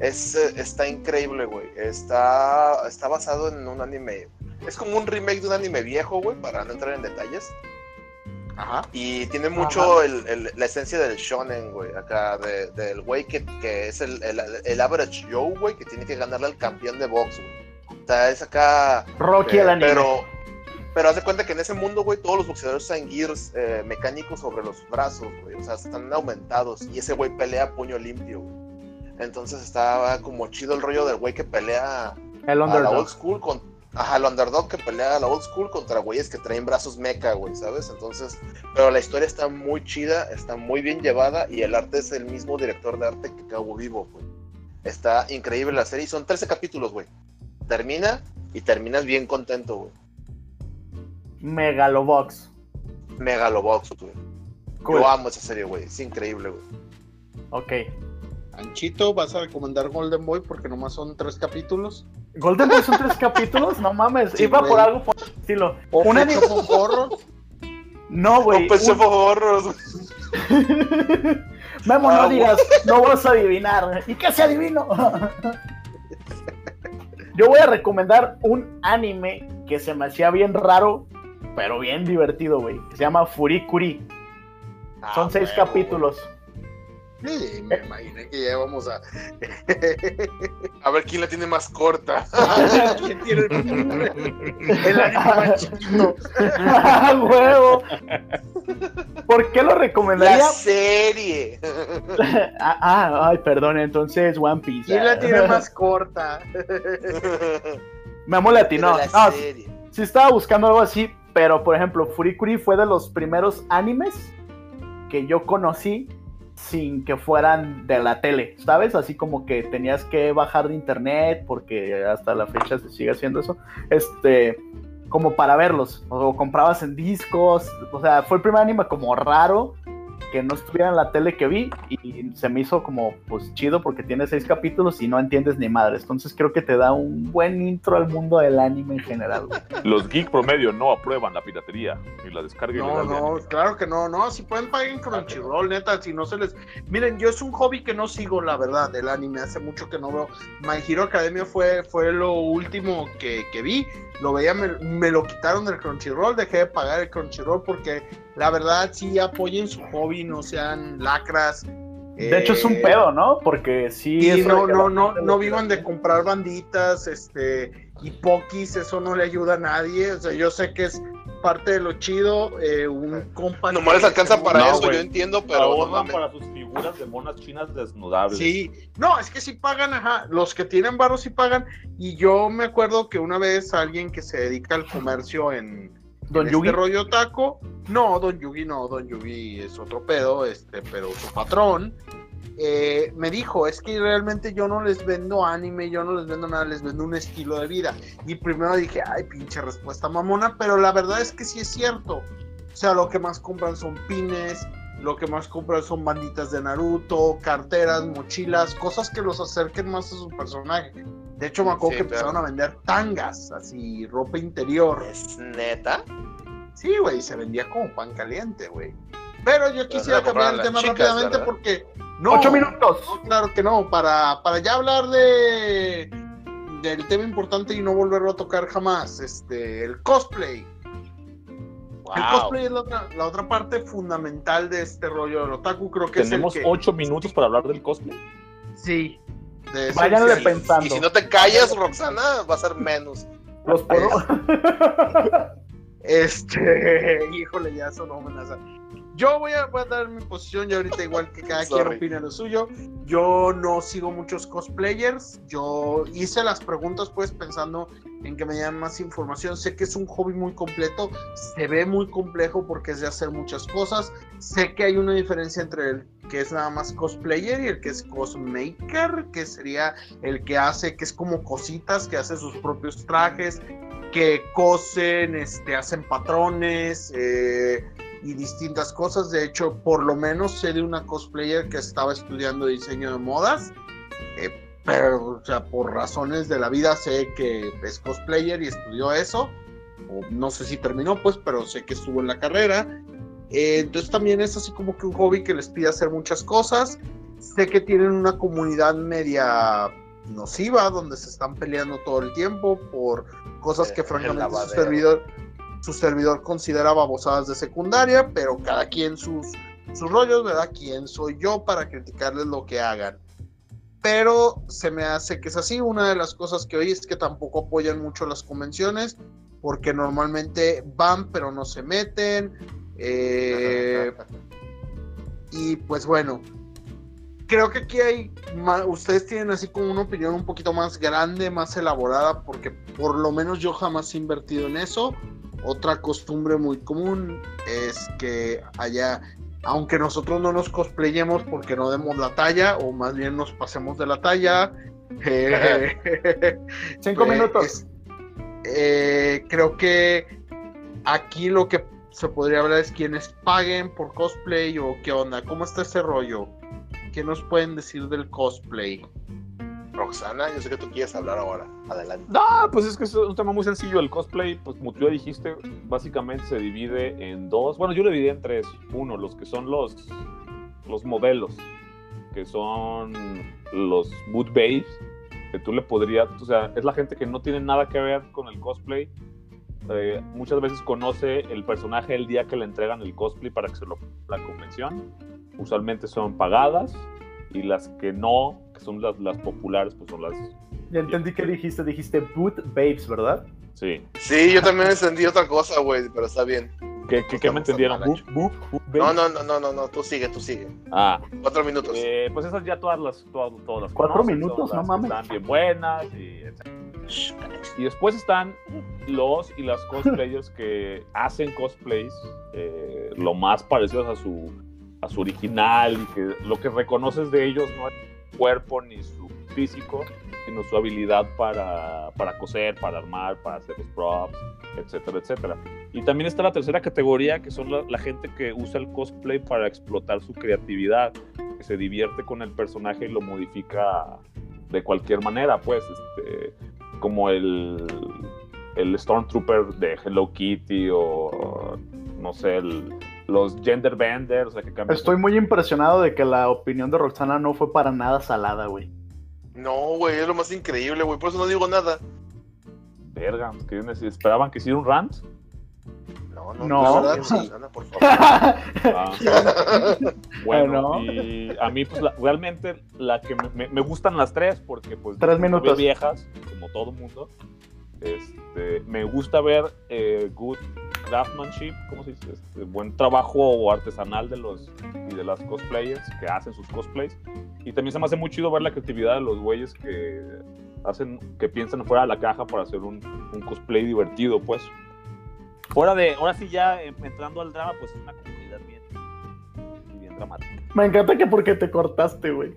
Speaker 2: Es, eh, está increíble, güey. Está, está basado en un anime. Es como un remake de un anime viejo, güey, para no entrar en detalles.
Speaker 3: Ajá.
Speaker 2: Y tiene mucho el- el- la esencia del shonen, güey, acá, de- del güey que, que es el, el, el average Joe, güey, que tiene que ganarle al campeón de box, güey. O sea, es acá...
Speaker 1: Rocky
Speaker 2: eh,
Speaker 1: el anime.
Speaker 2: Pero, pero haz de cuenta que en ese mundo, güey, todos los boxeadores usan gears eh, mecánicos sobre los brazos, güey. O sea, están aumentados. Y ese güey pelea a puño limpio, güey. Entonces estaba como chido el rollo del güey que pelea
Speaker 1: el
Speaker 2: a la old school con ajá, el underdog que pelea a la old school contra güeyes que traen brazos mecha, güey, ¿sabes? Entonces, pero la historia está muy chida, está muy bien llevada y el arte es el mismo director de arte que Cabo Vivo, güey. Está increíble la serie y son 13 capítulos, güey. Termina y terminas bien contento, güey.
Speaker 1: Megalobox.
Speaker 2: Megalobox, güey.
Speaker 1: Cool.
Speaker 2: Yo amo esa serie, güey. Es increíble, güey.
Speaker 1: Ok.
Speaker 3: Anchito, ¿vas a recomendar Golden Boy porque nomás son tres capítulos?
Speaker 1: Golden Boy son tres capítulos, no mames.
Speaker 3: Sí,
Speaker 1: Iba
Speaker 3: güey.
Speaker 1: por algo por el estilo.
Speaker 3: ¿O
Speaker 1: Un anime-? No, güey.
Speaker 2: No, pues
Speaker 1: un-
Speaker 2: horros. (laughs)
Speaker 1: Memo, no
Speaker 2: Ah,
Speaker 1: digas, no vas a adivinar. ¿Y qué se adivino? (laughs) Yo voy a recomendar un anime que se me hacía bien raro, pero bien divertido, güey. que Se llama Furikuri. Son
Speaker 2: Ah,
Speaker 1: seis
Speaker 2: huevo,
Speaker 1: capítulos.
Speaker 3: Sí, me imaginé que ya vamos a.
Speaker 2: A ver quién la tiene más corta. (laughs)
Speaker 3: ¿Quién tiene el, (laughs) el anime más chiquito?
Speaker 1: ¡Ah, huevo! ¿Por qué lo
Speaker 2: La
Speaker 1: recomendaría?
Speaker 2: serie.
Speaker 1: Ah, ah, ay, perdón, entonces One Piece.
Speaker 3: ¿Quién la tiene más corta?
Speaker 1: Memo latino.
Speaker 2: La
Speaker 1: No,
Speaker 2: serie.
Speaker 1: sí estaba buscando algo así, pero por ejemplo, Furikuri fue de los primeros animes que yo conocí sin que fueran de la tele, ¿sabes? Así como que tenías que bajar de internet, porque hasta la fecha se sigue haciendo eso, este, como para verlos, o comprabas en discos, o sea, fue el primer anime como raro que no estuviera en la tele que vi y se me hizo como pues chido porque tiene seis capítulos y no entiendes ni madre, entonces creo que te da un buen intro al mundo del anime en general. güey.
Speaker 4: Los geek promedio no aprueban la piratería ni la descarga
Speaker 3: No,
Speaker 4: de
Speaker 3: no, claro que no, no, si pueden paguen Crunchyroll, neta, si no se les... Miren, yo es un hobby que no sigo, la verdad, del anime, hace mucho que no veo. My Hero Academia fue, fue lo último que, que vi, lo veía, me, me lo quitaron del Crunchyroll, dejé de pagar el Crunchyroll porque la verdad sí apoyen su hobby, no sean lacras.
Speaker 1: De hecho es un
Speaker 3: Eh,
Speaker 1: pedo, ¿no? Porque sí...
Speaker 3: No, no, no, no vivan de comprar banditas, este, y pokis, eso no le ayuda a nadie. O sea, yo sé que es parte de lo chido, eh, un compa.
Speaker 2: Nomás les alcanza para
Speaker 4: No,
Speaker 2: eso, yo entiendo, pero no
Speaker 4: para sus figuras de monas chinas desnudables.
Speaker 3: Sí, no, es que sí pagan, ajá, los que tienen barros sí pagan. Y yo me acuerdo que una vez alguien que se dedica al comercio en,
Speaker 1: Don
Speaker 3: en
Speaker 1: Yugi.
Speaker 3: este rollo taco, no, Don Yugi no, Don Yugi es otro pedo, este, pero su patrón eh, me dijo, es que realmente yo no les vendo anime, yo no les vendo nada, les vendo un estilo de vida. Y primero dije, ay, pinche respuesta mamona, pero la verdad es que sí es cierto. O sea, lo que más compran son pines, lo que más compran son banditas de Naruto, carteras, mochilas, cosas que los acerquen más a su personaje. De hecho, me acuerdo
Speaker 2: Sí,
Speaker 3: que empezaron a vender tangas, así, ropa interior.
Speaker 2: ¿Es neta?
Speaker 3: Sí, güey, se vendía como pan caliente, güey. Pero yo quisiera cambiar el tema
Speaker 2: chicas,
Speaker 3: rápidamente
Speaker 2: ¿verdad?
Speaker 3: porque no,
Speaker 1: Ocho minutos.
Speaker 3: no, claro que no, para, para ya hablar de del tema importante y no volverlo a tocar jamás, este, el cosplay. El cosplay es la otra, la otra parte fundamental de este rollo del otaku, creo que
Speaker 4: Tenemos
Speaker 3: es el que,
Speaker 4: ocho minutos para hablar del cosplay.
Speaker 3: sí. de eso
Speaker 1: Váyanle
Speaker 3: sí.
Speaker 1: Pensando.
Speaker 2: Y si no te callas, Roxana, va a ser menos.
Speaker 1: Los puedo... (laughs)
Speaker 3: Este, (laughs) híjole, ya sonó amenaza. Yo voy a, voy a dar mi posición y ahorita igual que cada quien opine lo suyo. Yo no sigo muchos cosplayers. Yo hice las preguntas pues pensando en que me dieran más información. Sé que es un hobby muy completo. Se ve muy complejo porque es de hacer muchas cosas. Sé que hay una diferencia entre el que es nada más cosplayer y el que es cosmaker, que sería el que hace, que es como cositas, que hace sus propios trajes, que cosen, este, hacen patrones, eh, y distintas cosas. De hecho, por lo menos sé de una cosplayer que estaba estudiando diseño de modas. Eh, pero, o sea, por razones de la vida sé que es cosplayer y estudió eso. O no sé si terminó, pues, pero sé que estuvo en la carrera. Eh, entonces también es así como que un hobby que les pide hacer muchas cosas. Sé que tienen una comunidad media nociva donde se están peleando todo el tiempo por cosas que
Speaker 2: Eh,
Speaker 3: francamente su servidor, su servidor considera babosadas de secundaria, pero cada quien sus, sus rollos, ¿verdad? ¿Quién soy yo para criticarles lo que hagan? Pero se me hace que es así. Una de las cosas que oí es que tampoco apoyan mucho las convenciones, porque normalmente van pero no se meten. Eh, y pues bueno, creo que aquí hay, ustedes tienen así como una opinión un poquito más grande, más elaborada, porque por lo menos yo jamás he invertido en eso. Otra costumbre muy común es que allá, aunque nosotros no nos cosplayemos porque no demos la talla, o más bien nos pasemos de la talla, eh, (laughs)
Speaker 1: Cinco
Speaker 3: pues,
Speaker 1: minutos.
Speaker 3: eh, creo que aquí lo que se podría hablar es quienes paguen por cosplay o qué onda, cómo está ese rollo. ¿Qué nos pueden decir del cosplay?
Speaker 2: Roxana, yo sé que tú quieres hablar ahora. Adelante.
Speaker 4: No, pues es que es un tema muy sencillo. El cosplay, pues como tú ya dijiste, básicamente se divide en dos. Bueno, yo lo dividí en tres. Uno, los que son los, los modelos, que son los boot babes, que tú le podrías, o sea, es la gente que no tiene nada que ver con el cosplay. Eh, muchas veces conoce el personaje el día que le entregan el cosplay para que se lo la convención. Usualmente son pagadas y las que no, que son las, las populares, pues son las,
Speaker 1: Ya entendí que dijiste, dijiste boot babes, ¿verdad?
Speaker 4: sí.
Speaker 2: Sí, yo también entendí otra cosa, güey, pero está bien.
Speaker 4: ¿Qué, qué, qué me entendieron? boop, boop,
Speaker 2: No, no, no, no, no, no, tú sigue, tú sigue.
Speaker 4: Ah,
Speaker 2: Cuatro minutos.
Speaker 4: eh, pues esas ya todas las, todas, todas las
Speaker 1: ¿Cuatro
Speaker 4: conocen,
Speaker 1: minutos? No mames.
Speaker 4: Están bien buenas y. Y después están los y las cosplayers que hacen cosplays eh, lo más parecidos a su, a su original y que lo que reconoces de ellos no es cuerpo ni su físico, sino su habilidad para, para coser, para armar, para hacer los props, etcétera, etcétera. Y también está la tercera categoría, que son la, gente que usa el cosplay para explotar su creatividad, que se divierte con el personaje y lo modifica de cualquier manera, pues, este, como el, el Stormtrooper de Hello Kitty o, no sé, el- los gender benders, o sea, que cambian
Speaker 1: Estoy muy impresionado de que la opinión de Roxana no fue para nada salada, güey.
Speaker 2: No, güey, es lo más increíble, güey, por eso no digo nada.
Speaker 4: Verga, ¿qué esperaban que hiciera un rant.
Speaker 2: No, no,
Speaker 1: No.
Speaker 2: no, verdad, Roxana, por favor.
Speaker 4: Ah, (laughs) bueno,
Speaker 1: Bueno.
Speaker 4: y a mí, pues la- realmente la que me, me- me gustan las tres, porque pues
Speaker 1: Tres minutos.
Speaker 4: viejas, como todo mundo. Este, me gusta ver eh, good craftsmanship, ¿cómo se dice? Este, buen trabajo artesanal de los y de las cosplayers que hacen sus cosplays. Y también se me hace muy chido ver la creatividad de los güeyes que hacen, que piensan fuera de la caja para hacer un, un cosplay divertido, pues. Fuera de, ahora sí ya eh, entrando al drama, pues es una comunidad bien, bien dramática.
Speaker 1: Me encanta que porque te cortaste, güey.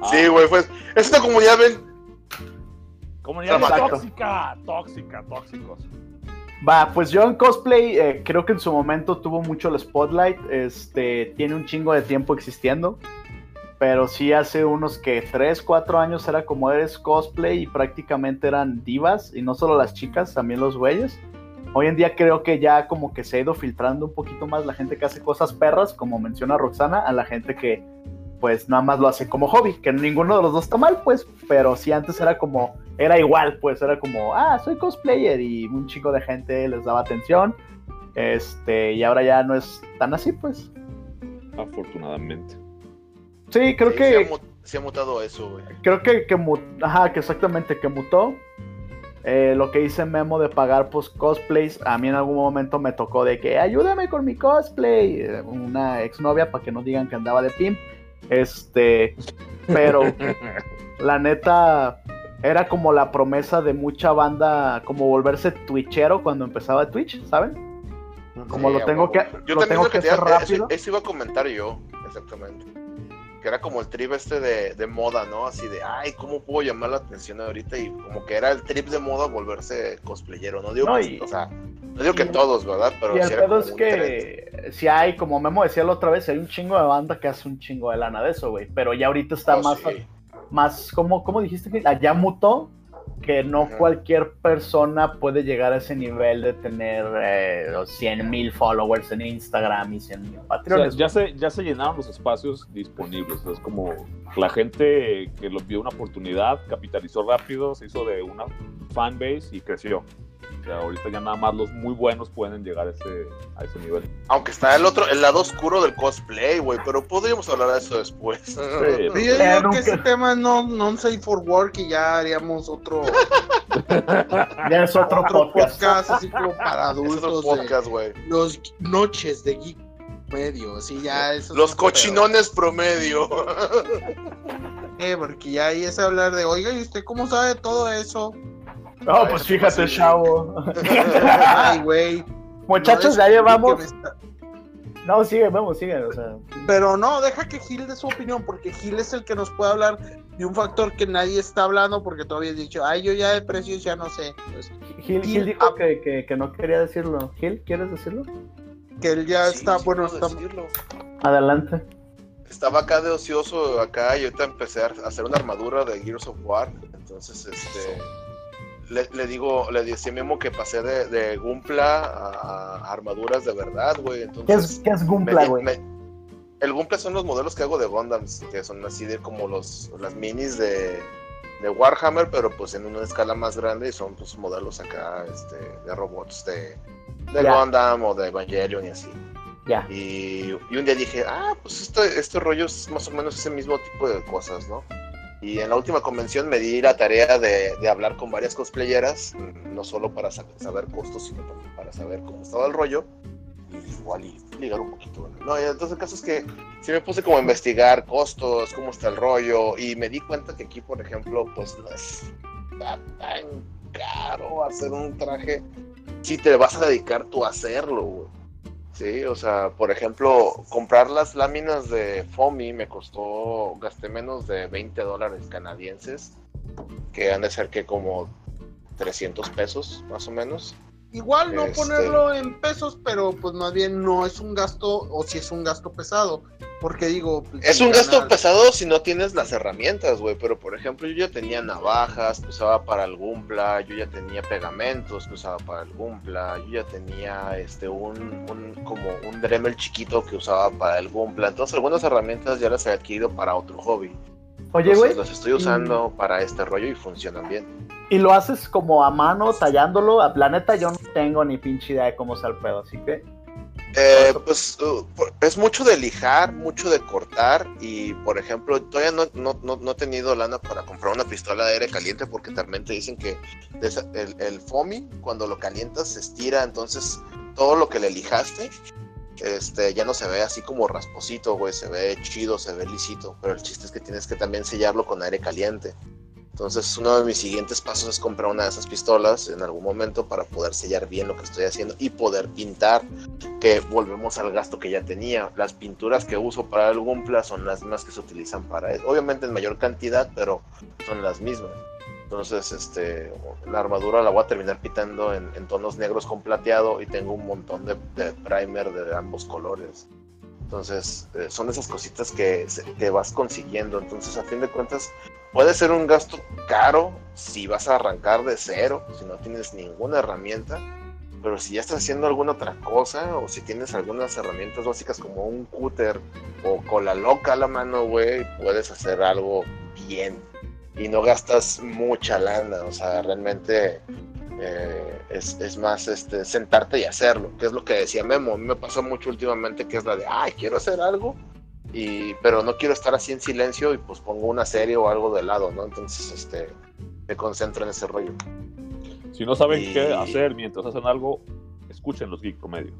Speaker 4: Ah,
Speaker 2: Sí, güey, pues, esta comunidad, ven,
Speaker 4: Comunidad tóxica, tóxica, tóxicos.
Speaker 1: Va, pues yo en cosplay eh, creo que en su momento tuvo mucho el spotlight. Este tiene un chingo de tiempo existiendo. Pero sí hace unos que 3, 4 años era como eres cosplay y prácticamente eran divas. Y no solo las chicas, también los güeyes. Hoy en día creo que ya como que se ha ido filtrando un poquito más la gente que hace cosas perras, como menciona Roxana, a la gente que pues nada más lo hace como hobby, que ninguno de los dos está mal, pues, pero sí antes era como, era igual, pues era como, ah, soy cosplayer y un chico de gente les daba atención, este, y ahora ya no es tan así, pues.
Speaker 4: Afortunadamente.
Speaker 1: Sí, creo
Speaker 2: Sí,
Speaker 1: que...
Speaker 2: Se ha, mu- se ha mutado eso, güey.
Speaker 1: creo que, que ajá, que exactamente, que mutó. Eh, lo que hice Memo de pagar pues cosplays, a mí en algún momento me tocó de que ayúdame con mi cosplay, eh, una exnovia para que no digan que andaba de pimp. Este, pero la neta era como la promesa de mucha banda, como volverse twitchero cuando empezaba Twitch, ¿saben? Como
Speaker 2: Sí,
Speaker 1: lo tengo que,
Speaker 2: Yo
Speaker 1: lo tengo que
Speaker 2: que
Speaker 1: hacer rápido.
Speaker 2: Eso iba a comentar yo, exactamente. Era como el trip este de, de moda, ¿no? Así de, ay, ¿cómo puedo llamar la atención ahorita? Y como que era el trip de moda volverse cosplayero. No digo,
Speaker 1: No, y-
Speaker 2: o sea, no digo que todos, ¿verdad? Pero
Speaker 1: Y el
Speaker 2: sí
Speaker 1: pedo
Speaker 2: como
Speaker 1: es
Speaker 2: trend.
Speaker 1: que si hay, como Memo decía la otra vez, hay un chingo de banda que hace un chingo de lana de eso, güey. Pero ya ahorita está
Speaker 2: Oh,
Speaker 1: más,
Speaker 2: sí.
Speaker 1: más, ¿cómo, cómo dijiste que allá mutó? Que no cualquier persona puede llegar a ese nivel de tener eh, los 100 mil followers en Instagram y 100 mil
Speaker 4: O sea,
Speaker 1: patrones.
Speaker 4: ya, se, ya se llenaron los espacios disponibles. Es como la gente que lo vio una oportunidad, capitalizó rápido, se hizo de una fanbase y creció. Sea, ahorita ya nada más los muy buenos pueden llegar a ese, a ese nivel.
Speaker 2: Aunque está el otro, el lado oscuro del cosplay, güey, pero podríamos hablar de eso después.
Speaker 4: Sí, (laughs)
Speaker 3: Pero yo
Speaker 1: nunca-
Speaker 3: que ese tema no, no safe for work y ya haríamos otro, (laughs)
Speaker 1: ya es otro,
Speaker 3: otro
Speaker 1: podcast.
Speaker 3: podcast así como para
Speaker 2: Es otro
Speaker 3: adultos. de
Speaker 2: podcast, güey.
Speaker 3: los noches de geek medio, así ya eso es
Speaker 2: Los cochinones promedio. (laughs)
Speaker 3: Eh, porque ya ahí es hablar de, oiga, ¿y usted cómo sabe todo eso?
Speaker 1: No,
Speaker 2: Ay,
Speaker 1: pues fíjate, chavo. (laughs)
Speaker 3: Ay, güey.
Speaker 1: Muchachos,
Speaker 3: no
Speaker 1: ya llevamos.
Speaker 3: está-
Speaker 1: No, sigue, vamos, sigue. O sea,
Speaker 3: Pero no, deja que Gil dé su opinión, porque Gil es el que nos puede hablar de un factor que nadie está hablando, porque tú habías dicho, ay, yo ya de precios ya no sé. Pues,
Speaker 1: Gil,
Speaker 3: Gil,
Speaker 1: Gil dijo
Speaker 3: ah.
Speaker 1: que, que, que no quería decirlo. Gil, ¿quieres decirlo?
Speaker 3: que él ya
Speaker 2: Sí,
Speaker 3: está,
Speaker 2: sí
Speaker 3: bueno, está,
Speaker 2: decirlo.
Speaker 1: Adelante.
Speaker 2: Estaba acá de ocioso acá y ahorita empecé a hacer una armadura de Gears of War. Entonces, este. Le, le digo, le decía a Memo que pasé de, de Gumpla a, a armaduras de verdad, güey.
Speaker 1: ¿Qué es, qué es Gumpla, güey?
Speaker 2: el Gumpla son los modelos que hago de Gundams, que son así de como los, las minis de, de Warhammer, pero pues en una escala más grande y son pues modelos acá este, de robots de, de. Gundam o de Evangelion y así.
Speaker 1: Ya.
Speaker 2: Y, y un día dije, ah, pues este, este rollo es más o menos ese mismo tipo de cosas, ¿no? Y en la última convención me di la tarea de, de hablar con varias cosplayeras, no solo para sa- saber costos, sino también para saber cómo estaba el rollo. Y igual y ligar un poquito. ¿no? Entonces el caso es que sí me puse como a investigar costos, cómo está el rollo, y me di cuenta que aquí, por ejemplo, pues no es tan caro hacer un traje si te vas a dedicar tú a hacerlo, güey. Sí, o sea, por ejemplo, comprar las láminas de Fomi me costó, gasté menos de 20 dólares canadienses, que han de ser que como 300 pesos, más o menos.
Speaker 3: Igual no
Speaker 2: Este-
Speaker 3: ponerlo en pesos, pero pues más bien no es un gasto, o si es un gasto pesado, porque digo... pues,
Speaker 2: Es un gasto pesado si no tienes las herramientas, güey, pero por ejemplo yo ya tenía navajas que usaba para el Gumpla, yo ya tenía pegamentos que usaba para el Gumpla, yo ya tenía este un, un como un Dremel chiquito que usaba para el Gumpla, entonces algunas herramientas ya las he adquirido para otro hobby.
Speaker 1: Oye,
Speaker 2: Entonces,
Speaker 1: güey,
Speaker 2: las estoy usando para este rollo y funcionan bien.
Speaker 1: Y lo haces como a mano, tallándolo. La neta, yo no tengo ni pinche idea de cómo está el pedo, así que.
Speaker 2: Eh, pues uh, es mucho de lijar, mucho de cortar y por ejemplo todavía no, no, no, no he tenido lana para comprar una pistola de aire caliente porque también te dicen que el, el foamy cuando lo calientas se estira entonces todo lo que le lijaste este ya no se ve así como rasposito güey se ve chido se ve lisito pero el chiste es que tienes que también sellarlo con aire caliente entonces uno de mis siguientes pasos es comprar una de esas pistolas en algún momento para poder sellar bien lo que estoy haciendo y poder pintar que volvemos al gasto que ya tenía. Las pinturas que uso para el Gumpla son las mismas que se utilizan para él. Obviamente en mayor cantidad, pero son las mismas. Entonces, este, la armadura la voy a terminar pintando en, tonos negros con plateado y tengo un montón de primer de ambos colores. Entonces, eh, son esas cositas que, que vas consiguiendo. Entonces, a fin de cuentas, puede ser un gasto caro si vas a arrancar de cero, si no tienes ninguna herramienta. Pero si ya estás haciendo alguna otra cosa, o si tienes algunas herramientas básicas como un cúter o cola loca a la mano, güey, puedes hacer algo bien. Y no gastas mucha lana, o sea, realmente eh, es, es más este, sentarte y hacerlo, que es lo que decía Memo. A mí me pasó mucho últimamente, que es la de, ay, quiero hacer algo, y, pero no quiero estar así en silencio y pues pongo una serie o algo de lado, ¿no? Entonces, este, me concentro en ese rollo.
Speaker 4: Si no saben
Speaker 2: Y-
Speaker 4: qué hacer mientras hacen algo, escuchen los Geek Promedio.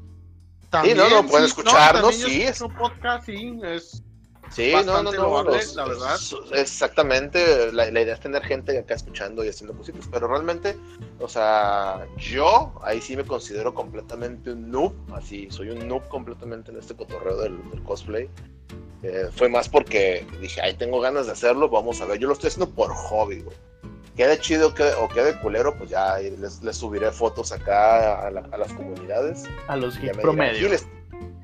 Speaker 3: También,
Speaker 2: no, no, pueden escucharnos,
Speaker 3: también yo
Speaker 2: sí,
Speaker 3: escucho podcast, sí, es
Speaker 2: Sí, no, no, no,
Speaker 3: loable,
Speaker 2: los-
Speaker 3: la verdad.
Speaker 2: Exactamente, la, la idea es tener gente acá escuchando y haciendo cositas, pero realmente, o sea, yo ahí sí me considero completamente un noob, así, soy un noob completamente en este cotorreo del, del cosplay. Eh, fue más porque dije, ay, tengo ganas de hacerlo, vamos a ver, yo lo estoy haciendo por hobby, güey. Quede chido quede- o quede culero, pues ya ahí les, les subiré fotos acá a, la- a las comunidades.
Speaker 1: A los
Speaker 2: Ya
Speaker 1: geek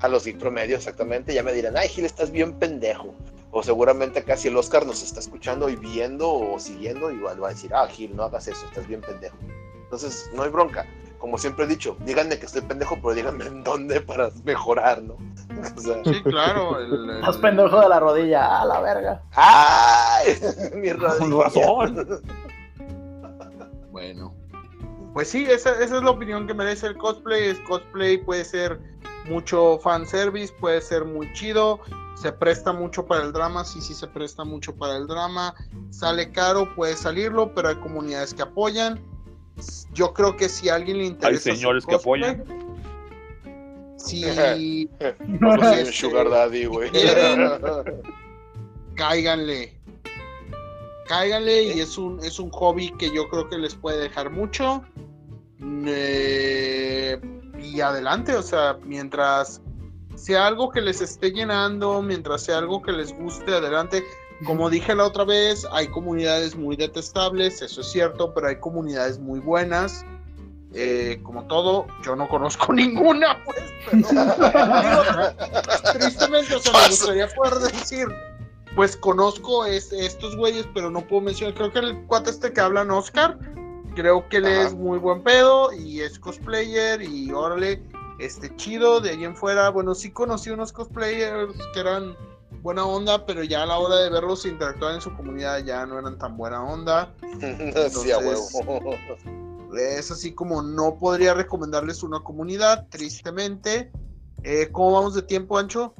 Speaker 2: me dirán,
Speaker 1: promedio.
Speaker 2: "Gil, es- A los geek promedio, exactamente. Ya me dirán, ay, Gil, estás bien pendejo. O seguramente casi el Oscar nos está escuchando y viendo o siguiendo, igual va a decir, ah, Gil, no hagas eso, estás bien pendejo. Entonces, no hay bronca. Como siempre he dicho, díganme que estoy pendejo, pero díganme en dónde para mejorar, ¿no? (laughs) O sea,
Speaker 3: Sí, claro. el- el-
Speaker 1: Estás pendejo de la rodilla, a la verga.
Speaker 2: ¡ay! (laughs) Mi
Speaker 4: Con
Speaker 2: rodilla.
Speaker 4: razón.
Speaker 3: Bueno. Pues sí, esa, esa es la opinión que merece el cosplay. Es cosplay puede ser mucho fanservice, puede ser muy chido. Se presta mucho para el drama, sí, sí se presta mucho para el drama. Sale caro, puede salirlo, pero hay comunidades que apoyan. Yo creo que si a alguien le interesa. su
Speaker 4: señores que
Speaker 3: cosplay, Si (laughs)
Speaker 2: No
Speaker 3: Este,
Speaker 2: sugar daddy, güey. (laughs)
Speaker 3: cáiganle. Cáiganle y es un, es un hobby que yo creo que les puede dejar mucho. Eh, y adelante, o sea, mientras sea algo que les esté llenando, mientras sea algo que les guste, adelante. Como dije la otra vez, hay comunidades muy detestables, eso es cierto, pero hay comunidades muy buenas. Eh, como todo, yo no conozco (laughs) ninguna, pues, pero (laughs) digo, tristemente, o sea, me gustaría poder decir, pues conozco es- estos güeyes, pero no puedo mencionar. Creo que el cuate este que hablan Oscar, creo que él
Speaker 2: Ajá.
Speaker 3: es muy buen pedo y es cosplayer y órale, este chido. De ahí en fuera, bueno, sí conocí unos cosplayers que eran buena onda, pero ya a la hora de verlos interactuar en su comunidad ya no eran tan buena onda. (laughs)
Speaker 2: sí, a huevo.
Speaker 3: Es así como no podría recomendarles una comunidad, tristemente. Eh, ¿Cómo vamos de tiempo, Ancho?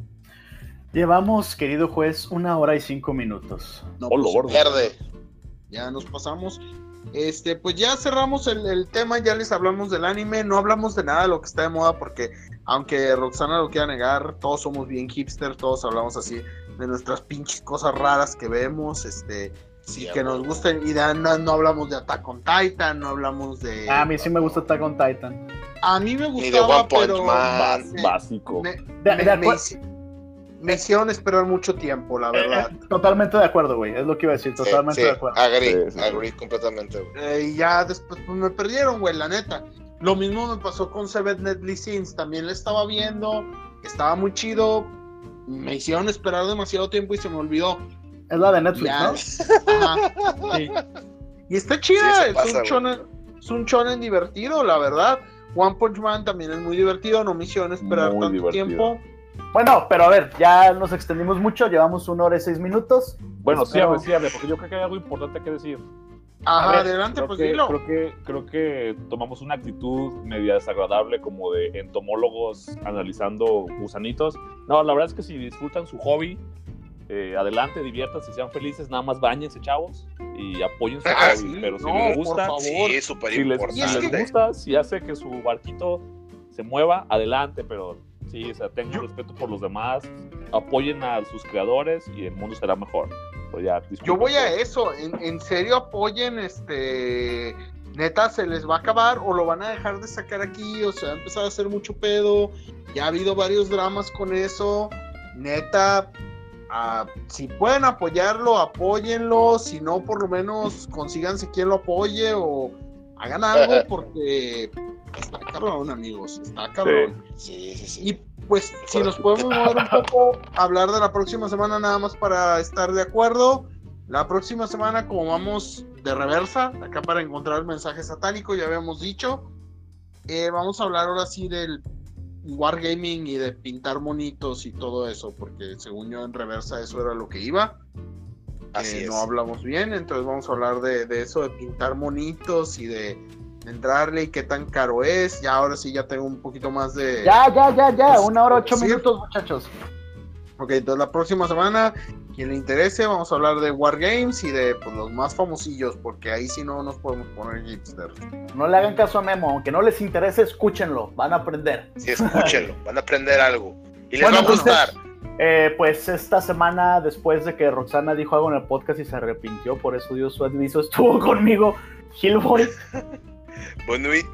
Speaker 1: Llevamos, querido juez, una hora y cinco minutos.
Speaker 3: No,
Speaker 4: Oh,
Speaker 3: pues,
Speaker 4: Lord.
Speaker 2: Verde.
Speaker 3: ya nos pasamos. Este, pues ya cerramos el, el tema, ya les hablamos del anime, no hablamos de nada de lo que está de moda, porque aunque Roxana lo quiera negar, todos somos bien hipster, todos hablamos así de nuestras pinches cosas raras que vemos, este, sí que nos gusten, y de- no, no hablamos de Attack on Titan, no hablamos de...
Speaker 1: Ah, a mí sí me gusta Attack on Titan.
Speaker 3: A mí me
Speaker 2: Ni de
Speaker 3: gustaba,
Speaker 2: One Punch
Speaker 3: pero
Speaker 2: Man.
Speaker 3: me-
Speaker 4: Básico.
Speaker 3: me,
Speaker 1: De-
Speaker 3: me-
Speaker 1: de
Speaker 3: me
Speaker 1: acuer-
Speaker 3: hici- me hicieron esperar mucho tiempo, la verdad.
Speaker 1: Eh, Totalmente de acuerdo, güey. Es lo que iba a decir. Totalmente
Speaker 2: sí,
Speaker 1: de acuerdo.
Speaker 2: agree,
Speaker 4: Sí,
Speaker 2: agree completamente, güey.
Speaker 3: Eh, y ya después pues, me perdieron, güey, la neta. Lo mismo me pasó con Seven Deadly Sins. También le estaba viendo, estaba muy chido. Me hicieron esperar demasiado tiempo y se me olvidó.
Speaker 1: Es la de Netflix,
Speaker 3: Ya.
Speaker 1: ¿no?
Speaker 3: Ajá.
Speaker 1: Sí.
Speaker 3: Y está chida, es,
Speaker 2: pasa,
Speaker 3: un shonen, es un shonen divertido, la verdad. One Punch Man también es muy divertido, no me hicieron esperar
Speaker 4: Muy
Speaker 3: tanto
Speaker 4: divertido.
Speaker 3: tiempo.
Speaker 1: Bueno, pero a ver, ya nos extendimos mucho. Llevamos una hora y seis minutos.
Speaker 4: Bueno, sí, hable, sí, hable, porque yo creo que hay algo importante que decir.
Speaker 3: Ajá,
Speaker 1: ver,
Speaker 3: adelante,
Speaker 4: Creo
Speaker 3: pues
Speaker 4: que,
Speaker 3: dilo.
Speaker 4: creo, que, creo que tomamos una actitud media desagradable como de entomólogos analizando gusanitos. No, la verdad es que si disfrutan su hobby, eh, adelante, diviértanse, sean felices, nada más bañense, chavos, y apoyen su
Speaker 2: Ah,
Speaker 4: hobby.
Speaker 3: sí,
Speaker 4: Pero si
Speaker 3: no,
Speaker 4: les
Speaker 3: por
Speaker 4: gusta,
Speaker 3: favor.
Speaker 2: Sí, súper
Speaker 4: si les,
Speaker 3: es
Speaker 4: si les gusta, si hace que su barquito se mueva, adelante, pero sí, o sea, tengan respeto por los demás, apoyen a sus creadores y el mundo será mejor. Pero ya,
Speaker 3: Yo voy a eso, en, en serio apoyen, este, neta, se les va a acabar o lo van a dejar de sacar aquí, o sea, va a empezar a hacer mucho pedo, ya ha habido varios dramas con eso, neta, ah, si pueden apoyarlo, apóyenlo, si no, por lo menos consíganse quien lo apoye o hagan algo porque está cabrón, amigos, está cabrón.
Speaker 2: Sí, sí, sí.
Speaker 3: Y pues si nos podemos mover un poco, hablar de la próxima semana nada más para estar de acuerdo. La próxima semana, como vamos de reversa, acá para encontrar el mensaje satánico, ya habíamos dicho, eh, vamos a hablar ahora sí del wargaming y de pintar monitos y todo eso, porque según yo en reversa eso era lo que iba.
Speaker 2: Así
Speaker 3: Eh,
Speaker 2: es.
Speaker 3: no hablamos bien, entonces vamos a hablar de, de eso, de pintar monitos y de entrarle y qué tan caro es. Ya ahora sí ya tengo un poquito más de...
Speaker 1: Ya, ya, ya, ya.
Speaker 3: Pues,
Speaker 1: Una hora ocho minutos, muchachos.
Speaker 3: Ok, entonces la próxima semana, quien le interese, vamos a hablar de Wargames y de pues, los más famosillos, porque ahí sí no nos podemos poner hipster.
Speaker 1: No le hagan caso a Memo. Aunque no les interese, escúchenlo. Van a aprender.
Speaker 2: Sí, escúchenlo, (laughs) van a aprender algo. Y les
Speaker 1: Bueno,
Speaker 2: va a gustar.
Speaker 1: Eh, pues esta semana, después de que Roxana dijo algo en el podcast y se arrepintió, por eso dio su aviso, estuvo (laughs) conmigo Hillboy, (laughs)
Speaker 2: Bueno, y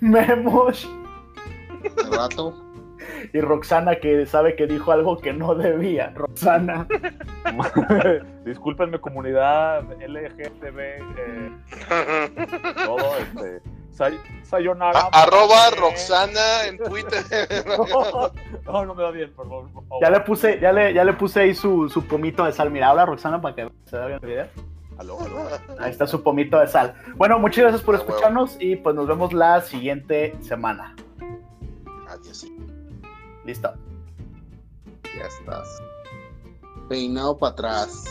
Speaker 1: Memos
Speaker 3: rato.
Speaker 1: y Roxana que sabe que dijo algo que no debía. Roxana. (laughs)
Speaker 4: Discúlpenme, comunidad LGTB, eh, todo. Este, Say- sayonara.
Speaker 2: A- arroba
Speaker 4: Eh.
Speaker 2: Roxana (laughs) en Twitter.
Speaker 4: No, no me da bien, por favor. por favor.
Speaker 1: Ya le puse, ya le, ya le puse ahí su, su pomito de sal. Mira, habla Roxana para que se vea bien el video.
Speaker 4: Aló, aló.
Speaker 1: Ahí está su pomito de sal. Bueno, muchas gracias por escucharnos y pues nos vemos la siguiente semana.
Speaker 2: Adiós.
Speaker 1: Listo.
Speaker 3: Ya estás. Peinado para atrás.